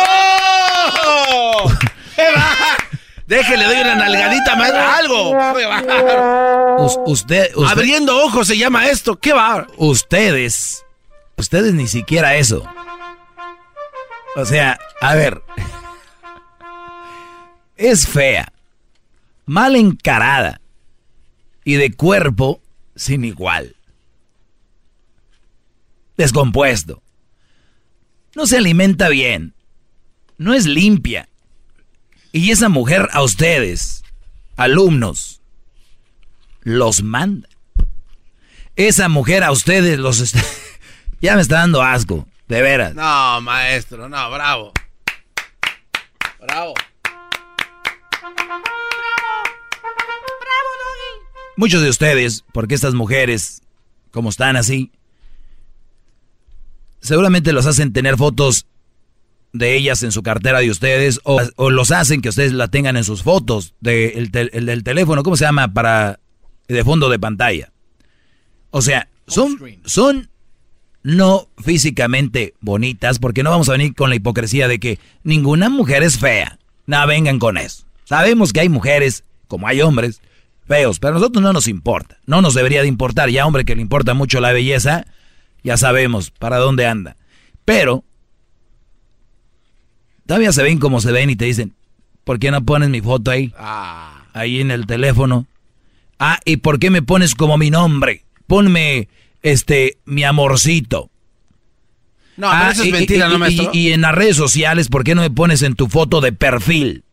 ¡Qué bárbaro! Déjele, doy una nalgadita más, algo. Usted, usted- Abriendo ojos se llama esto. ¡Qué bárbaro! ustedes, ustedes ni siquiera eso. O sea, a ver. Es fea, mal encarada y de cuerpo sin igual. Descompuesto. No se alimenta bien. No es limpia. Y esa mujer a ustedes, alumnos, los manda. Esa mujer a ustedes los está... ya me está dando asco, de veras. No, maestro, no, bravo. Bravo. Muchos de ustedes, porque estas mujeres, como están así, seguramente los hacen tener fotos de ellas en su cartera de ustedes o, o los hacen que ustedes la tengan en sus fotos de, el tel- el del teléfono, ¿cómo se llama? Para de fondo de pantalla. O sea, son, son no físicamente bonitas, porque no vamos a venir con la hipocresía de que ninguna mujer es fea. No vengan con eso. Sabemos que hay mujeres, como hay hombres, feos, pero a nosotros no nos importa. No nos debería de importar. Ya hombre que le importa mucho la belleza, ya sabemos para dónde anda. Pero todavía se ven como se ven y te dicen, ¿por qué no pones mi foto ahí? Ahí en el teléfono. Ah, ¿y por qué me pones como mi nombre? Ponme, este, mi amorcito. No, pero Ah, eso es y- mentira, y- ¿no, maestro? Y, y en las redes sociales, ¿por qué no me pones en tu foto de perfil?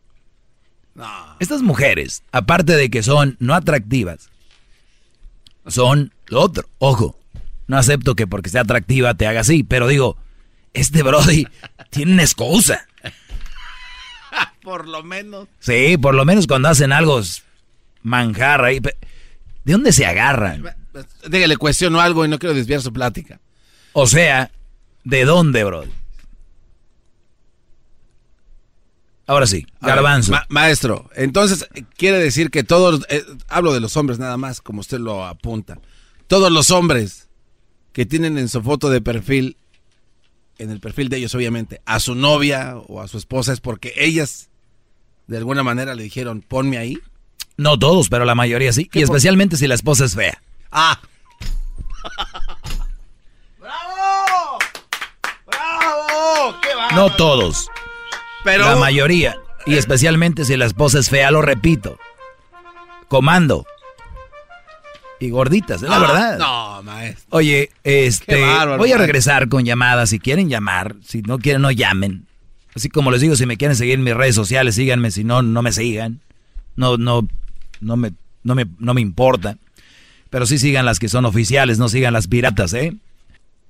Estas mujeres, aparte de que son no atractivas, son lo otro. Ojo, no acepto que porque sea atractiva te haga así, pero digo, este Brody tiene una excusa. Por lo menos. Sí, por lo menos cuando hacen algo manjar ahí. ¿De dónde se agarran? Déjale, cuestiono algo y no quiero desviar su plática. O sea, ¿de dónde, Brody? Ahora sí, ver, garbanzo. ma- maestro, entonces quiere decir que todos, eh, hablo de los hombres nada más, como usted lo apunta. Todos los hombres que tienen en su foto de perfil, en el perfil de ellos obviamente, a su novia o a su esposa es porque ellas de alguna manera le dijeron, ponme ahí. No todos, pero la mayoría sí. Y especialmente si la esposa es fea. Ah. No todos. Pero... La mayoría. Y especialmente si la esposa es fea, lo repito. Comando. Y gorditas, es la Ah, verdad. No, maestro. Oye, este, bárbaro, voy a maestro. regresar con llamadas. Si quieren llamar, si no quieren, no llamen. Así como les digo, si me quieren seguir en mis redes sociales, síganme. Si no, no me sigan. No, no, no me, no me, no me importa. Pero sí sigan las que son oficiales, no sigan las piratas, ¿eh?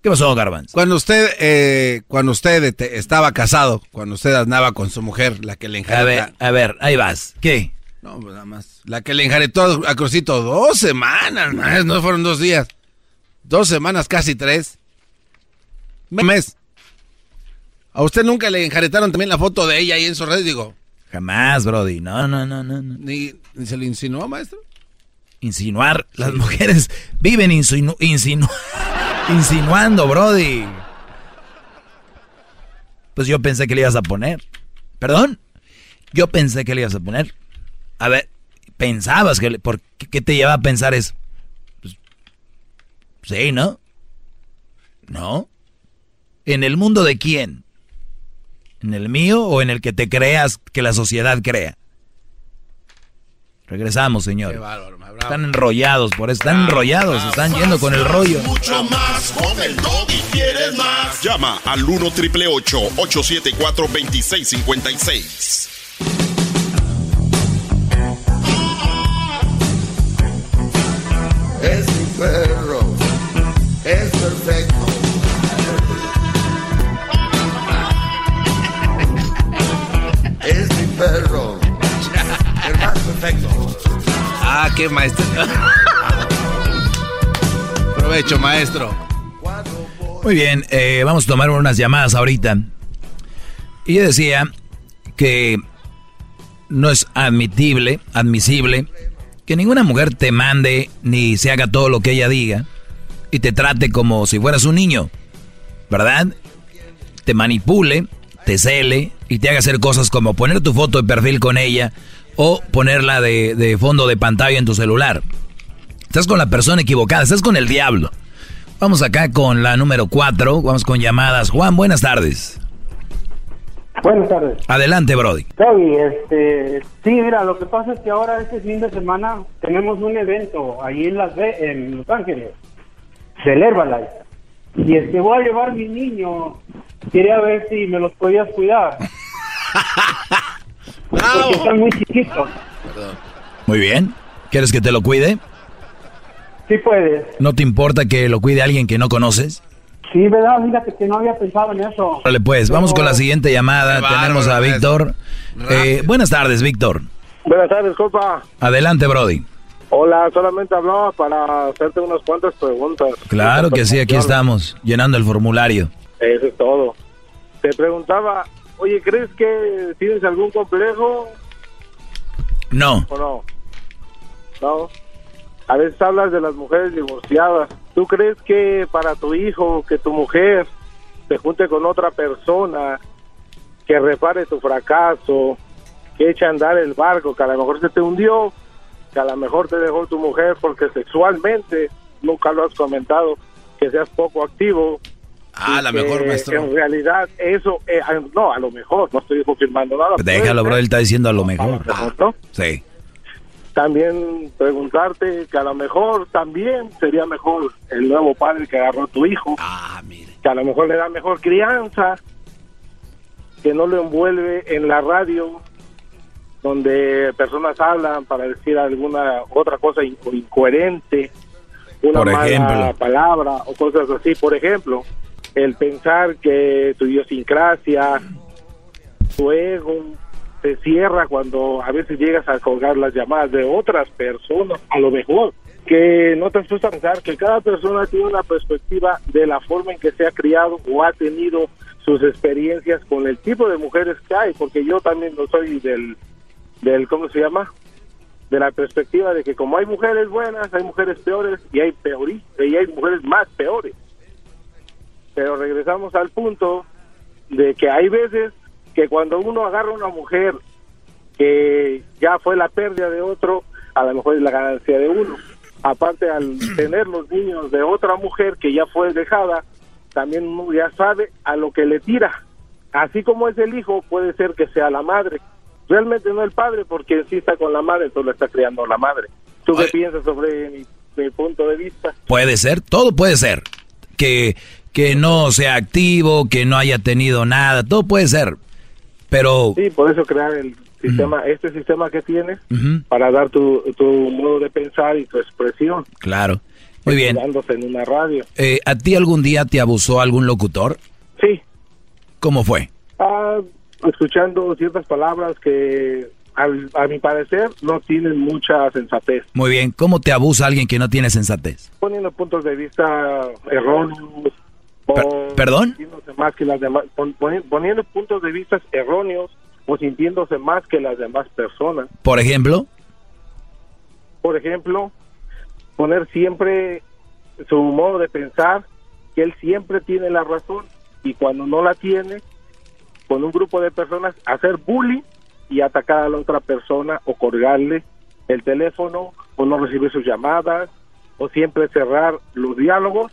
¿Qué pasó, Garbanz? Cuando usted, eh, cuando usted te- estaba casado, cuando usted andaba con su mujer, la que le A enjareta. ver, a ver, ahí vas. ¿Qué? No, pues nada más. La que le enjaretó a Crucito dos semanas, no fueron dos días. Dos semanas, casi tres. Un mes. ¿A usted nunca le enjaretaron también la foto de ella ahí en su red? Digo, Jamás, Brody. No, no, no, no. no. ¿ni, ni se le insinuó, maestro? Insinuar. Las mujeres viven insinu- insinu- insinuando, Brody. Pues yo pensé que le ibas a poner. ¿Perdón? Yo pensé que le ibas a poner. A ver, pensabas que... le- ¿Por qué, qué te lleva a pensar eso? Pues, sí, ¿no? ¿No? ¿En el mundo de quién? ¿En el mío o en el que te creas que la sociedad crea? Regresamos, señor. Están enrollados, por eso están enrollados, están yendo con el rollo. Mucho más con el doggy. ¿Quieres más? Llama al 1 triple 874 2656. Perro, es perfecto. Es mi perro, el más perfecto. Ah, qué maestro. Provecho, maestro. Muy bien, eh, vamos a tomar unas llamadas ahorita. Y yo decía que no es admitible, admisible, que ninguna mujer te mande ni se haga todo lo que ella diga y te trate como si fueras un niño, ¿verdad? Te manipule, te cele y te haga hacer cosas como poner tu foto de perfil con ella o ponerla de, de fondo de pantalla en tu celular. Estás con la persona equivocada, estás con el diablo. Vamos acá con la número 4, vamos con llamadas. Juan, buenas tardes. Buenas tardes. Adelante, Brody. Toby, este, sí, mira, lo que pasa es que ahora este fin de semana tenemos un evento ahí en Las Ve- en Los Ángeles, del Herbalife. Y este voy a llevar mi niño. Quería ver si me los podías cuidar. Porque están muy chiquitos. Muy bien. ¿Quieres que te lo cuide? Sí puedes. ¿No te importa que lo cuide alguien que no conoces? Sí, ¿verdad? Fíjate que no había pensado en eso. Vale, pues, vamos con la siguiente llamada. Tenemos a Víctor. Eh, buenas tardes, Víctor. Buenas tardes, compa. Adelante, Brody. Hola, solamente hablaba para hacerte unas cuantas preguntas. Claro que sí, aquí estamos, llenando el formulario. Eso es todo. Te preguntaba, oye, ¿crees que tienes algún complejo No, o no? No. A veces hablas de las mujeres divorciadas. ¿Tú crees que para tu hijo, que tu mujer se junte con otra persona que repare tu fracaso, que eche a andar el barco, que a lo mejor se te hundió, que a lo mejor te dejó tu mujer porque sexualmente nunca lo has comentado, que seas poco activo? Ah, la que mejor, maestro. En realidad, eso, eh, ah, no, a lo mejor, no estoy confirmando nada. déjalo, bro, él está diciendo a lo mejor. ¿no? Sí. También preguntarte que a lo mejor también sería mejor el nuevo padre que agarró a tu hijo. Que a lo mejor le da mejor crianza, que no lo envuelve en la radio, donde personas hablan para decir alguna otra cosa in- incoherente, una Por mala ejemplo. palabra o cosas así. Por ejemplo, el pensar que tu idiosincrasia, tu ego, te cierra cuando a veces llegas a colgar las llamadas de otras personas, a lo mejor que no te has puesto a pensar que cada persona tiene una perspectiva de la forma en que se ha criado o ha tenido sus experiencias con el tipo de mujeres que hay, porque yo también no soy del, del ¿cómo se llama? De la perspectiva de que como hay mujeres buenas, hay mujeres peores y hay peores, y hay mujeres más peores. Pero regresamos al punto de que hay veces que cuando uno agarra a una mujer que ya fue la pérdida de otro, a lo mejor es la ganancia de uno. Aparte, al tener los niños de otra mujer que ya fue dejada, también uno ya sabe a lo que le tira. así como es el hijo, puede ser que sea la madre. Realmente no el padre, porque en sí está con la madre, entonces lo está criando la madre. ¿Tú qué piensas sobre mi, mi punto de vista? Puede ser, todo puede ser. Que, que no sea activo, que no haya tenido nada, todo puede ser. Pero... Sí, por eso crear el sistema, este sistema que tienes, para dar tu, tu modo de pensar y tu expresión. claro. Muy bien. En una radio. Eh, ¿A ti algún día te abusó algún locutor? Sí. ¿Cómo fue? Ah, escuchando ciertas palabras que, al- a mi parecer, no tienen mucha sensatez. Muy bien. ¿Cómo te abusa alguien que no tiene sensatez? Poniendo puntos de vista erróneos. ¿Perdón? sintiéndose más que las demás, pon- poni- poniendo puntos de vista erróneos o sintiéndose más que las demás personas. Por ejemplo, Por ejemplo, poner siempre su modo de pensar, que él siempre tiene la razón y cuando no la tiene, con un grupo de personas, hacer bullying y atacar a la otra persona o colgarle el teléfono o no recibir sus llamadas o siempre cerrar los diálogos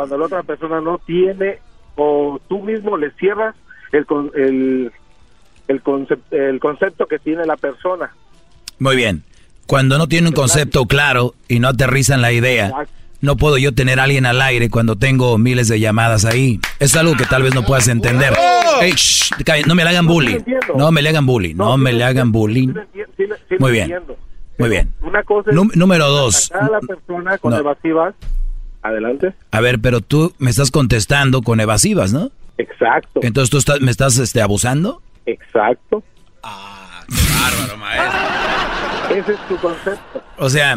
cuando la otra persona no tiene o tú mismo le cierras el, el, el, concep- el concepto que tiene la persona. muy bien. Cuando no tiene un concepto claro y no aterrizan la idea, no puedo yo tener a alguien al aire cuando tengo miles de llamadas ahí. Es algo que tal vez no puedas entender. Ey, shh, no me le hagan bullying. No me le hagan bullying. No me le hagan bullying. Muy bien. Muy bien. Una cosa es Nú- número dos. a la persona con evasivas. Adelante. A ver, pero tú me estás contestando con evasivas, ¿no? Exacto. Entonces tú estás, me estás este, abusando. Exacto. Bárbaro, maestro. Ese es tu concepto. O sea,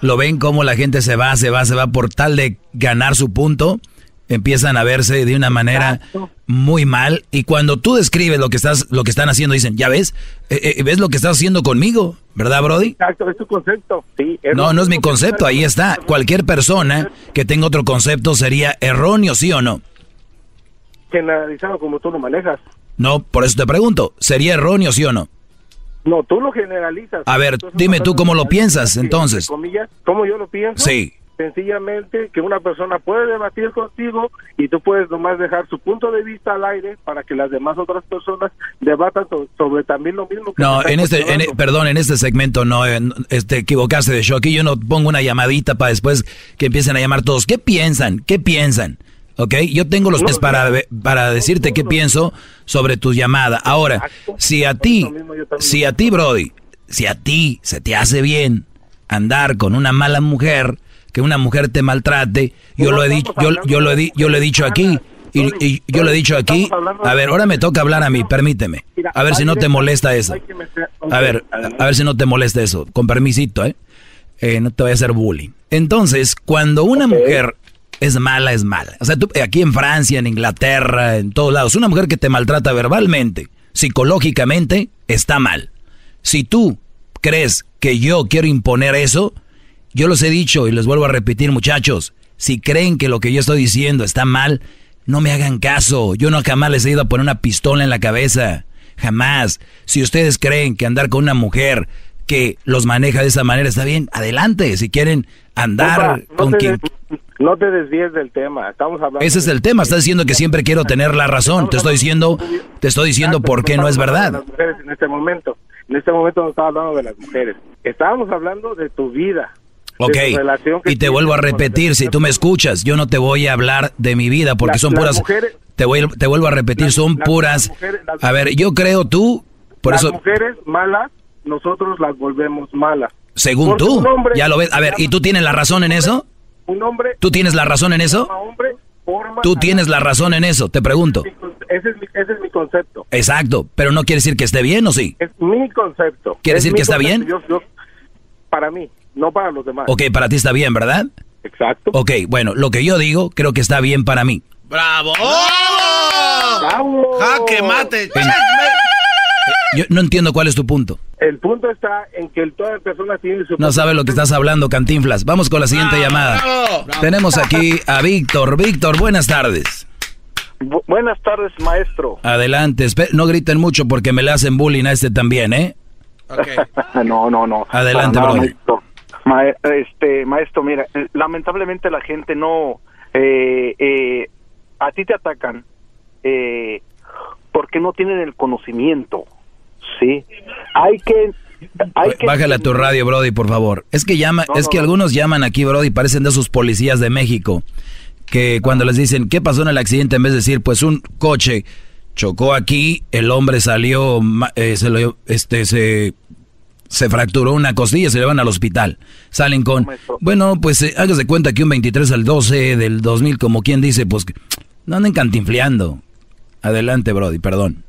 lo ven como la gente se va, se va, se va por tal de ganar su punto, empiezan a verse de una manera muy mal y cuando tú describes lo que estás, lo que están haciendo, dicen, ya ves, Eh, eh, ves lo que estás haciendo conmigo, ¿verdad, Brody? Exacto, es tu concepto. Sí, No, no es mi concepto, ahí está. Cualquier persona que tenga otro concepto sería erróneo, ¿sí o no? Generalizado como tú lo manejas. No, por eso te pregunto, ¿sería erróneo, sí o no? No, tú lo generalizas. A ver, dime tú cómo lo piensas, entonces. comillas, ¿Cómo yo lo pienso? Sí. Sencillamente que una persona puede debatir contigo y tú puedes nomás dejar su punto de vista al aire para que las demás otras personas debatan so- sobre también lo mismo que No, en este, en, cuestionando. perdón, en este segmento no, eh, este, equivocaste de show. Aquí yo no pongo una llamadita para después que empiecen a llamar todos. ¿Qué piensan? ¿Qué piensan? ¿Ok? Yo tengo los test para, para decirte qué pienso sobre tu llamada. Ahora, si a ti, si a ti, Brody, si a ti se te hace bien andar con una mala mujer, que una mujer te maltrate, yo lo he dicho, yo, yo lo he, yo lo he dicho aquí. Y, y yo lo he dicho aquí. A ver, ahora me toca hablar a mí, permíteme. A ver si no te molesta eso. A ver, a ver si no te molesta eso. Con permisito, ¿eh? Eh, no te voy a hacer bullying. Entonces, cuando una mujer es mala, es mala. O sea, tú, aquí en Francia, en Inglaterra, en todos lados, una mujer que te maltrata verbalmente, psicológicamente, está mal. Si tú crees que yo quiero imponer eso, yo los he dicho y les vuelvo a repetir, muchachos, si creen que lo que yo estoy diciendo está mal, no me hagan caso. Yo no jamás les he ido a poner una pistola en la cabeza. Jamás. Si ustedes creen que andar con una mujer que los maneja de esa manera está bien, adelante. Si quieren andar no con quien... des- no te desvíes del tema. Estamos hablando. Ese es el tema. Estás diciendo que siempre quiero tener la razón. Te estoy diciendo, te estoy diciendo por qué no es verdad. las mujeres en este momento. En este momento no estaba hablando de las mujeres. Estábamos hablando de tu vida. Ok, y te vuelvo a repetir, si tú me escuchas, yo no te voy a hablar de mi vida porque Las- son puras... mujeres- te, voy, te vuelvo a repetir, son las- puras... mujeres- a ver, yo creo tú, por las eso, mujeres malas, nosotros las volvemos malas. según Porque tú, hombre ya lo ves. A ver, ¿y tú tienes la razón en eso? Un hombre. ¿Tú tienes la razón en eso? hombre, Tú tienes la razón en eso, te pregunto. Ese es, mi, ese es mi concepto. Exacto, pero no quiere decir que esté bien o sí. Es mi concepto. ¿Quiere Es decir que está bien? Yo- yo- para mí, no para los demás. Ok, para ti está bien, ¿verdad? Exacto. Ok, bueno, lo que yo digo creo que está bien para mí. ¡Bravo! ¡Bravo! ¡Jaque mate! Yo no entiendo cuál es tu punto. El punto está en que toda persona tiene su... No sabes lo que estás hablando, Cantinflas. Vamos con la siguiente llamada. Tenemos aquí a Víctor. Víctor, buenas tardes. Bu- buenas tardes, maestro. Adelante. Espe- No griten mucho porque me le hacen bullying a este también, ¿eh? no, no, no. Adelante, nada. Ma- este, maestro, mira, lamentablemente la gente no... eh, eh, a ti te atacan eh, que no tienen el conocimiento. Sí, hay que que Bájale a tu radio, Brody, por favor. Es que llama, No, es no, que no. algunos llaman aquí, Brody, parecen de esos policías de México que cuando les dicen qué pasó en el accidente, en vez de decir, pues un coche chocó aquí, el hombre salió, eh, se lo, este, se, se fracturó una costilla, se llevan al hospital. Salen con, bueno, pues eh, hágase cuenta que un 23 al 12 del 2000, como quien dice, pues no anden cantinfleando. Adelante, Brody, perdón.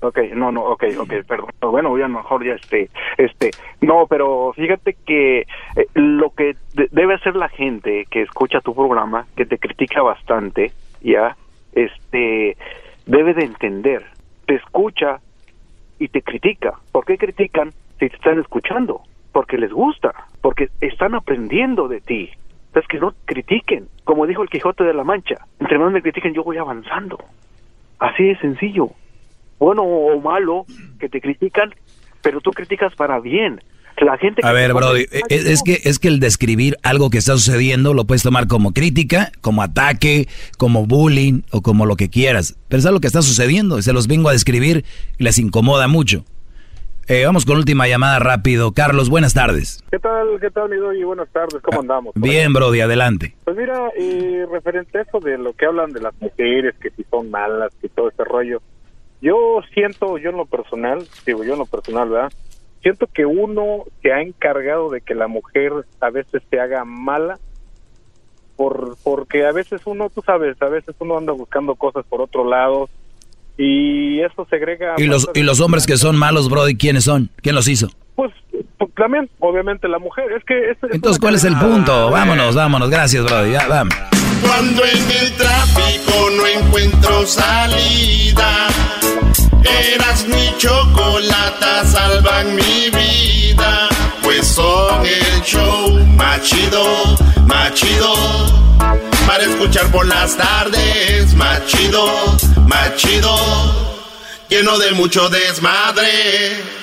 Ok, no, no, ok, ok, perdón. Bueno, ya mejor ya este, este, no, pero fíjate que eh, lo que de- debe hacer la gente que escucha tu programa, que te critica bastante, ya, este, debe de entender, te escucha y te critica. ¿Por qué critican si te están escuchando? Porque les gusta, porque están aprendiendo de ti. Es que no critiquen, como dijo el Quijote de la Mancha, entre más me critiquen yo voy avanzando. Así de sencillo bueno o malo que te critican, pero tú criticas para bien. La gente que A ver, Brody, eh, es, es que es que el describir algo que está sucediendo lo puedes tomar como crítica, como ataque, como bullying o como lo que quieras. Pero es algo que está sucediendo y se los vengo a describir y les incomoda mucho. Eh, vamos con última llamada rápido. Carlos, buenas tardes. ¿Qué tal, qué tal, mi Doggy? Buenas tardes, ¿cómo andamos? Bien, Brody, adelante. Pues mira, eh, referente a eso de lo que hablan de las mujeres, que si son malas, que todo ese rollo, yo siento, yo en lo personal, digo yo en lo personal, ¿verdad? Siento que uno se ha encargado de que la mujer a veces se haga mala, por porque a veces uno, tú sabes, a veces uno anda buscando cosas por otro lado y eso segrega... ¿Y los, y los hombres que son malos, Brody, quiénes son? ¿Quién los hizo? Pues, pues, también, obviamente, la mujer. Es que... es- es Entonces, ¿cuál es el punto? Vámonos, vámonos. Gracias, Brody. Ya, vamos. Cuando en el tráfico no encuentro salida, eras mi chocolata, salvan mi vida, pues son el show más chido, chido, para escuchar por las tardes, más chido, más chido, lleno de mucho desmadre.